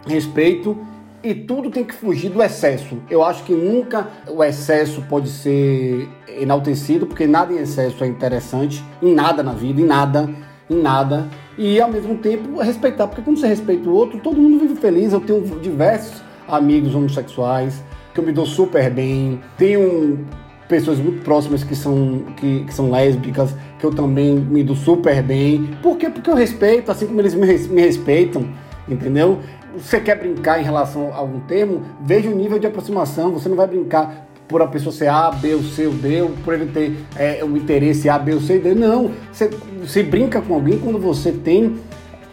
respeito e tudo tem que fugir do excesso. Eu acho que nunca o excesso pode ser enaltecido, porque nada em excesso é interessante, em nada na vida, em nada, em nada. E ao mesmo tempo respeitar, porque quando você respeita o outro, todo mundo vive feliz. Eu tenho diversos amigos homossexuais, que eu me dou super bem. Tenho pessoas muito próximas que são, que, que, são lésbicas, que eu também me dou super bem. Por quê? Porque eu respeito, assim como eles me, me respeitam, entendeu? Você quer brincar em relação a algum termo, veja o nível de aproximação. Você não vai brincar por a pessoa ser A, B ou C ou D, ou por ele ter é, o interesse A, B ou C, D. Não, você, você brinca com alguém quando você tem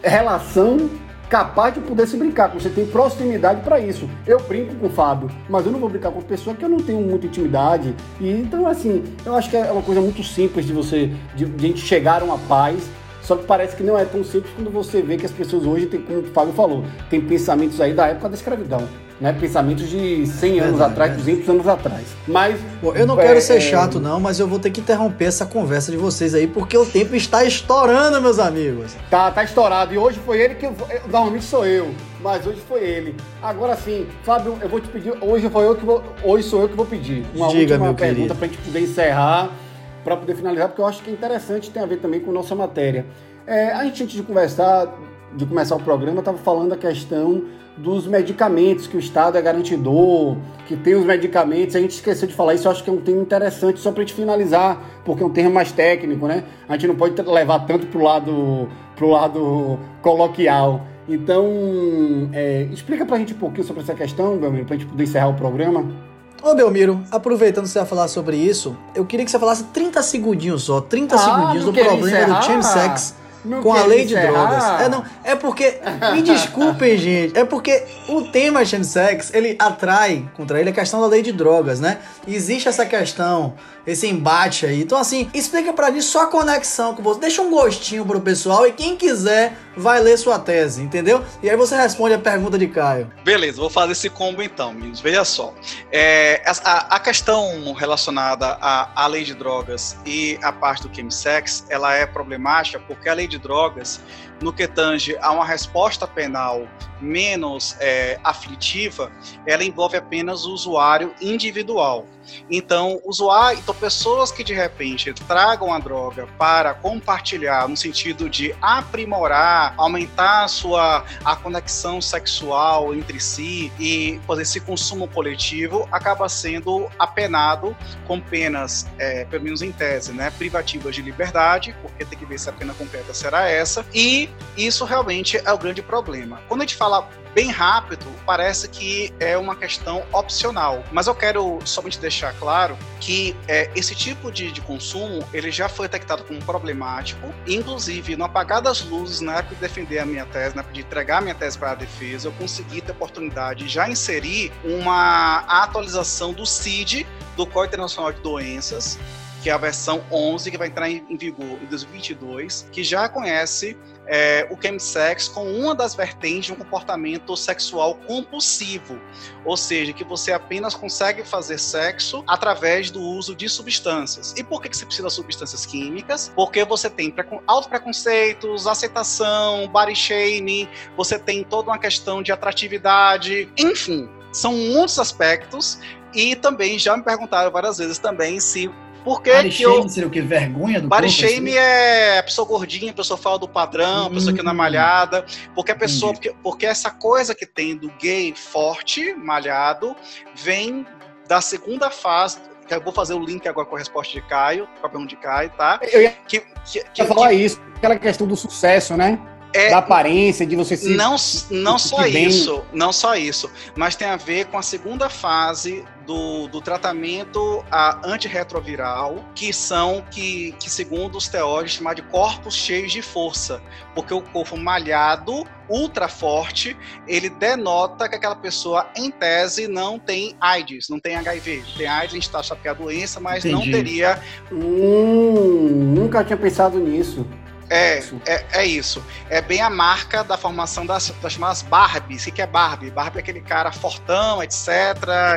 relação capaz de poder se brincar, você tem proximidade para isso. Eu brinco com o Fábio, mas eu não vou brincar com pessoa que eu não tenho muita intimidade. E então, assim, eu acho que é uma coisa muito simples de você, de, de a gente chegar a uma paz. Só que parece que não é tão simples quando você vê que as pessoas hoje, tem, como o Fábio falou, tem pensamentos aí da época da escravidão né? Pensamentos de 100 anos verdade, atrás, verdade. 200 anos atrás. Mas. Bom, eu não é, quero ser é... chato, não, mas eu vou ter que interromper essa conversa de vocês aí, porque o tempo está estourando, meus amigos. Tá, tá estourado. E hoje foi ele que. Normalmente sou eu, mas hoje foi ele. Agora sim, Fábio, eu vou te pedir. Hoje foi eu que vou. Hoje sou eu que vou pedir. Uma Diga, última pergunta para a gente poder encerrar, para poder finalizar, porque eu acho que é interessante, tem a ver também com nossa matéria. É, a gente, antes de conversar, de começar o programa, estava falando da questão dos medicamentos, que o Estado é garantidor, que tem os medicamentos. A gente esqueceu de falar isso, eu acho que é um tema interessante, só para a gente finalizar, porque é um termo mais técnico, né? A gente não pode levar tanto para o lado, pro lado coloquial. Então, é, explica para a gente um pouquinho sobre essa questão, Belmiro, para a gente poder encerrar o programa. Ô Belmiro, aproveitando que você vai falar sobre isso, eu queria que você falasse 30 segundinhos só, 30 ah, segundinhos do problema encerrar? do chemsex não com a lei de drogas. É, não, é porque, me desculpem, gente, é porque o tema chemsex, ele atrai contra ele a questão da lei de drogas, né? Existe essa questão esse embate aí. Então, assim, explica pra mim só a conexão com você. Deixa um gostinho pro pessoal e quem quiser vai ler sua tese, entendeu? E aí você responde a pergunta de Caio. Beleza, vou fazer esse combo então, meninos. Veja só. É, a, a, questão relacionada à, à lei de drogas e a parte do chemsex, ela é problemática porque a lei de drogas no que tange a uma resposta penal menos é, aflitiva, ela envolve apenas o usuário individual. Então, usuário, então pessoas que de repente tragam a droga para compartilhar no sentido de aprimorar, aumentar a sua a conexão sexual entre si e fazer esse consumo coletivo, acaba sendo apenado com penas, é, pelo menos em tese, né, privativas de liberdade, porque tem que ver se a pena completa será essa, e isso realmente é o grande problema. Quando a gente fala bem rápido, parece que é uma questão opcional. Mas eu quero somente deixar claro que é, esse tipo de, de, consumo ele já foi detectado como problemático. Inclusive, no apagar das luzes, na época de defender a minha tese, na época de entregar a minha tese para a defesa, eu consegui ter oportunidade de já inserir uma atualização do CID, do Código Internacional de Doenças, que é a versão 11, que vai entrar em, vigor em 2022, que já conhece é, o chemsex com uma das vertentes de um comportamento sexual compulsivo, ou seja, que você apenas consegue fazer sexo através do uso de substâncias. E por que, que você precisa de substâncias químicas? Porque você tem auto-preconceitos, aceitação, body shaming, você tem toda uma questão de atratividade, enfim, são muitos aspectos e também já me perguntaram várias vezes também se por que, que eu... seria o que? Vergonha do Body corpo, shame assim? é a pessoa gordinha, a pessoa fala do padrão, a pessoa que não é hum. malhada. Porque a pessoa... Porque, porque essa coisa que tem do gay forte, malhado, vem da segunda fase que eu vou fazer o link agora com a resposta de Caio, com a pergunta de Caio, tá? Eu ia, que, que, que, falar que, isso, aquela questão do sucesso, né? É, da aparência, de você se. Não, não só isso, não só isso, mas tem a ver com a segunda fase do, do tratamento a antirretroviral, que são, que, que segundo os teóricos, chamar de corpos cheios de força, porque o corpo malhado, ultra forte, ele denota que aquela pessoa, em tese, não tem AIDS, não tem HIV. Tem AIDS, a gente está achando que é a doença, mas Entendi. não teria. Hum, nunca tinha pensado nisso. É, é, é, isso. É bem a marca da formação das, das chamadas Barbies. O que é Barbie? Barbie é aquele cara fortão, etc.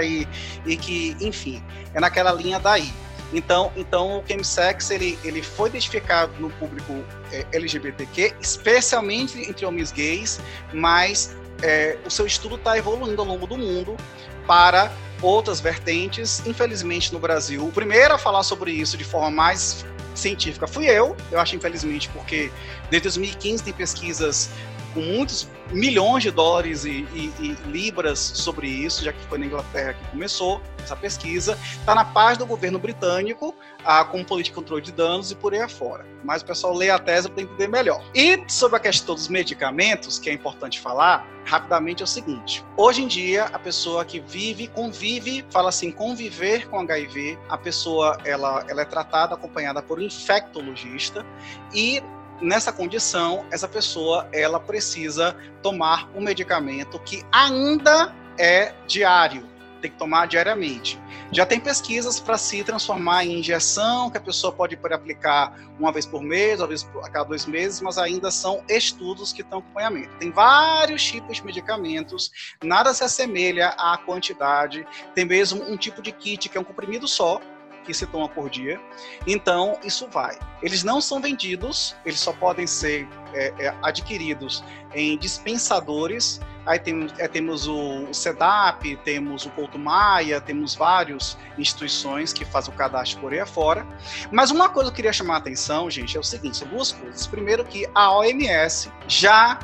E, e que, enfim, é naquela linha daí. Então, então o chemsex ele, ele foi identificado no público é, LGBTQ, especialmente entre homens gays, mas é, o seu estudo está evoluindo ao longo do mundo para outras vertentes. Infelizmente, no Brasil, o primeiro a falar sobre isso de forma mais científica. Fui eu, eu acho infelizmente porque desde 2015 tem pesquisas com muitos milhões de dólares e, e, e, libras sobre isso, já que foi na Inglaterra que começou essa pesquisa. Está na paz do governo britânico, ah, com política de controle de danos e por aí afora. Mas o pessoal lê a tese para entender melhor. E sobre a questão dos medicamentos, que é importante falar, rapidamente é o seguinte: hoje em dia, a pessoa que vive, convive, fala assim, conviver com HIV, a pessoa ela, ela é tratada, acompanhada por um infectologista e nessa condição, essa pessoa ela precisa tomar um medicamento que ainda é diário, tem que tomar diariamente. Já tem pesquisas para se transformar em injeção, que a pessoa pode aplicar uma vez por mês, uma vez a cada dois meses, mas ainda são estudos que estão acompanhamento. Tem vários tipos de medicamentos, nada se assemelha à quantidade. Tem mesmo um tipo de kit que é um comprimido só, que se toma por dia. Então, isso vai. Eles não são vendidos, eles só podem ser é, é, adquiridos em dispensadores. Aí tem, é, temos o SEDAP, temos o Couto Maia, temos várias instituições que fazem o cadastro por aí afora. Mas uma coisa que eu queria chamar a atenção, gente, é o seguinte: são duas coisas. Primeiro, que a OMS já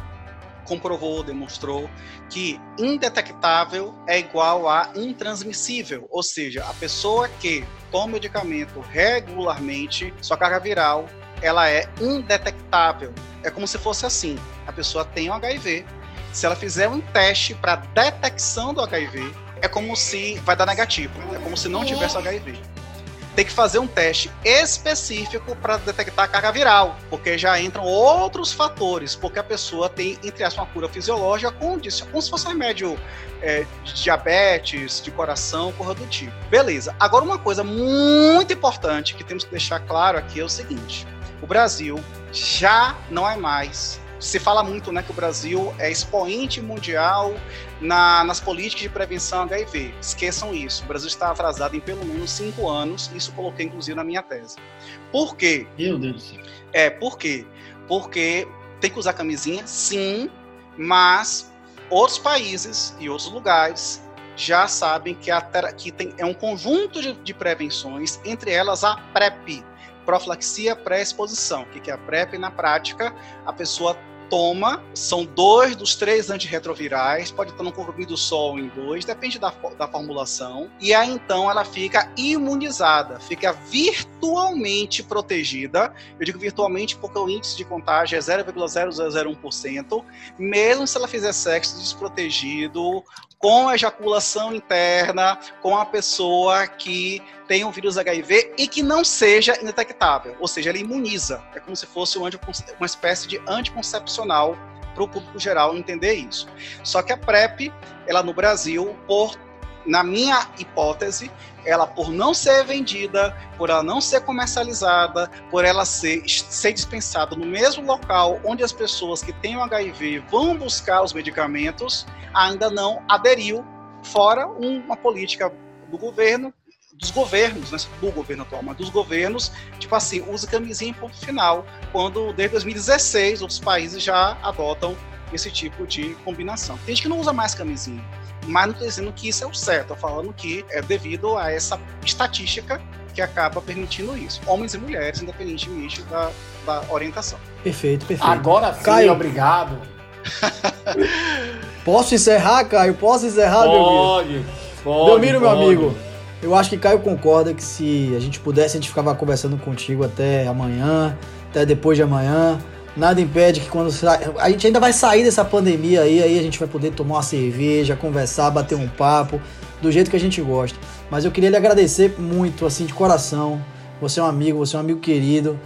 comprovou, demonstrou que indetectável é igual a intransmissível, ou seja, a pessoa que toma medicamento regularmente, sua carga viral ela é indetectável. É como se fosse assim: a pessoa tem o HIV, se ela fizer um teste para detecção do HIV, é como se vai dar negativo, é como se não tivesse HIV tem que fazer um teste específico para detectar a carga viral, porque já entram outros fatores, porque a pessoa tem, entre aspas, uma cura fisiológica com, como se fosse um remédio é, de diabetes, de coração, corra do tipo. Beleza. Agora, uma coisa muito importante que temos que deixar claro aqui é o seguinte: o Brasil já não é mais se fala muito né, que o Brasil é expoente mundial na, nas políticas de prevenção HIV. Esqueçam isso. O Brasil está atrasado em pelo menos cinco anos. Isso coloquei, inclusive, na minha tese. Por quê? Meu Deus do céu. É, por quê? Porque tem que usar camisinha, sim, mas outros países e outros lugares já sabem que, a, que tem, é um conjunto de, de prevenções, entre elas a PrEP, profilaxia pré-exposição. O que é a PrEP? Na prática, a pessoa toma, são dois dos três antirretrovirais, pode estar no comprimido só ou em dois, depende da, da formulação, e aí então ela fica imunizada, fica virtualmente protegida. Eu digo virtualmente porque o índice de contágio é 0,0001%, mesmo se ela fizer sexo desprotegido com ejaculação interna, com a pessoa que tem o vírus HIV e que não seja indetectável, ou seja, ele imuniza. É como se fosse uma espécie de anticoncepcional para o público geral entender isso. Só que a PrEP, ela no Brasil, por na minha hipótese, ela por não ser vendida, por ela não ser comercializada, por ela ser, ser dispensada no mesmo local onde as pessoas que têm o HIV vão buscar os medicamentos, ainda não aderiu, fora uma política do governo, dos governos, né, do governo atual, mas dos governos, tipo assim, usa camisinha em ponto final, quando desde 2016 outros países já adotam esse tipo de combinação. Tem gente que não usa mais camisinha, mas não estou dizendo que isso é o certo, estou falando que é devido a essa estatística que acaba permitindo isso. Homens e mulheres, independentemente da, da orientação. Perfeito, perfeito. Agora sim, Caio. obrigado. Posso encerrar, Caio? Posso encerrar, pode, Belmiro? Pode, Belmiro, meu amigo, eu acho que Caio concorda que se a gente pudesse, a gente ficava conversando contigo até amanhã, até depois de amanhã. Nada impede que quando a gente ainda vai sair dessa pandemia aí, aí a gente vai poder tomar uma cerveja, conversar, bater um papo, do jeito que a gente gosta. Mas eu queria lhe agradecer muito, assim, de coração. Você é um amigo, você é um amigo querido,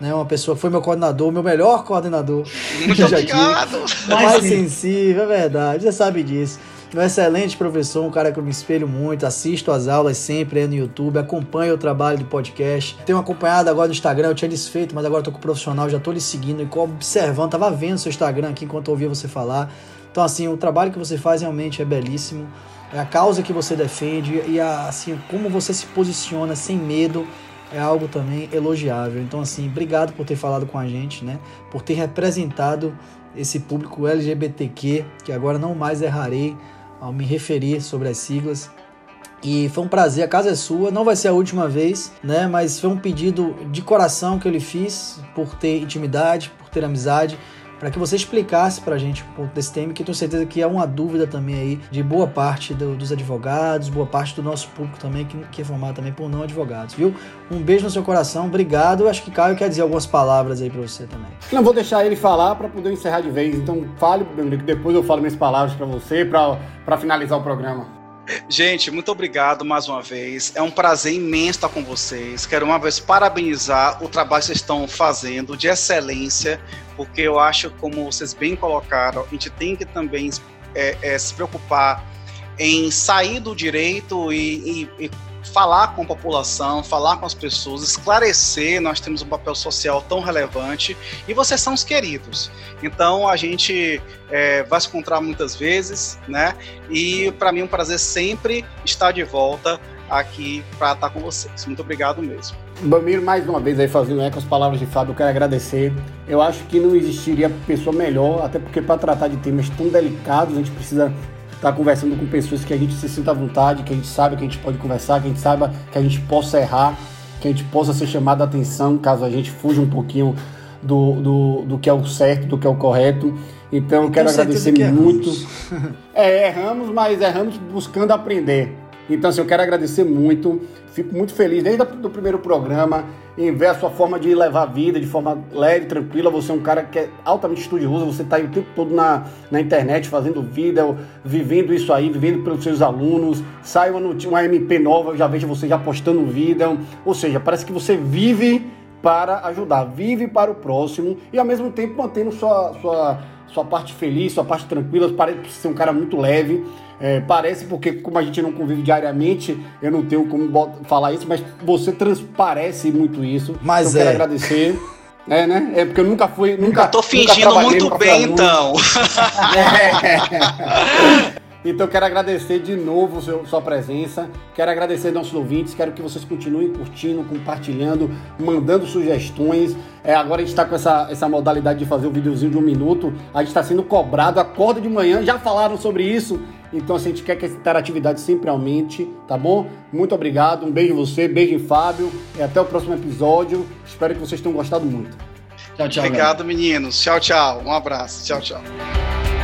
né? Uma pessoa foi meu coordenador, meu melhor coordenador. Muito obrigado. Mais sensível, é verdade. Você sabe disso um excelente professor, um cara que eu me espelho muito, assisto as aulas sempre aí no YouTube, acompanho o trabalho do podcast. Tenho acompanhado agora no Instagram, eu tinha desfeito, mas agora tô com o profissional, já tô lhe seguindo e observando, tava vendo seu Instagram aqui enquanto eu ouvia você falar. Então, assim, o trabalho que você faz realmente é belíssimo. É a causa que você defende e a, assim, como você se posiciona sem medo é algo também elogiável. Então, assim, obrigado por ter falado com a gente, né? Por ter representado esse público LGBTQ, que agora não mais errarei ao me referir sobre as siglas. E foi um prazer, a casa é sua, não vai ser a última vez, né? Mas foi um pedido de coração que eu lhe fiz por ter intimidade, por ter amizade. Para que você explicasse para a gente um pouco desse tema, que tenho certeza que é uma dúvida também aí de boa parte do, dos advogados, boa parte do nosso público também, que, que é formado também por não advogados, viu? Um beijo no seu coração, obrigado. Acho que Caio quer dizer algumas palavras aí para você também. Não vou deixar ele falar para poder encerrar de vez, então fale, que depois eu falo minhas palavras para você, para finalizar o programa. Gente, muito obrigado mais uma vez. É um prazer imenso estar com vocês. Quero uma vez parabenizar o trabalho que vocês estão fazendo de excelência, porque eu acho, como vocês bem colocaram, a gente tem que também é, é, se preocupar em sair do direito e, e, e falar com a população, falar com as pessoas, esclarecer. Nós temos um papel social tão relevante e vocês são os queridos. Então a gente é, vai se encontrar muitas vezes, né? E para mim é um prazer sempre estar de volta aqui para estar com vocês. Muito obrigado mesmo. Bamiro, mais uma vez aí fazendo eco as palavras de Fábio, eu quero agradecer. Eu acho que não existiria pessoa melhor, até porque para tratar de temas tão delicados, a gente precisa estar tá conversando com pessoas que a gente se sinta à vontade, que a gente sabe que a gente pode conversar, que a gente saiba que a gente possa errar, que a gente possa ser chamado a atenção caso a gente fuja um pouquinho do, do, do que é o certo, do que é o correto. Então eu quero agradecer muito. É, erramos, mas erramos buscando aprender. Então, assim, eu quero agradecer muito. Fico muito feliz desde o primeiro programa em ver a sua forma de levar a vida de forma leve, tranquila. Você é um cara que é altamente estudioso, você está o tempo todo na, na internet fazendo vídeo, vivendo isso aí, vivendo pelos seus alunos. Sai uma, uma MP nova, eu já vejo você já postando vídeo. Ou seja, parece que você vive para ajudar, vive para o próximo e ao mesmo tempo mantendo sua, sua, sua parte feliz, sua parte tranquila. Parece ser um cara muito leve. É, parece porque, como a gente não convive diariamente, eu não tenho como falar isso, mas você transparece muito isso. Mas então, é. quero agradecer. É, né? É porque eu nunca fui. Nunca, eu tô fingindo muito bem, então. É. Então quero agradecer de novo seu, sua presença, quero agradecer nossos ouvintes, quero que vocês continuem curtindo, compartilhando, mandando sugestões. É, agora a gente está com essa, essa modalidade de fazer um videozinho de um minuto, a gente está sendo cobrado, acorda de manhã, já falaram sobre isso, então assim, a gente quer que essa interatividade sempre aumente, tá bom? Muito obrigado, um beijo em você, beijo em Fábio, e até o próximo episódio, espero que vocês tenham gostado muito. Tchau, tchau. Obrigado, galera. meninos. Tchau, tchau. Um abraço. Tchau, tchau.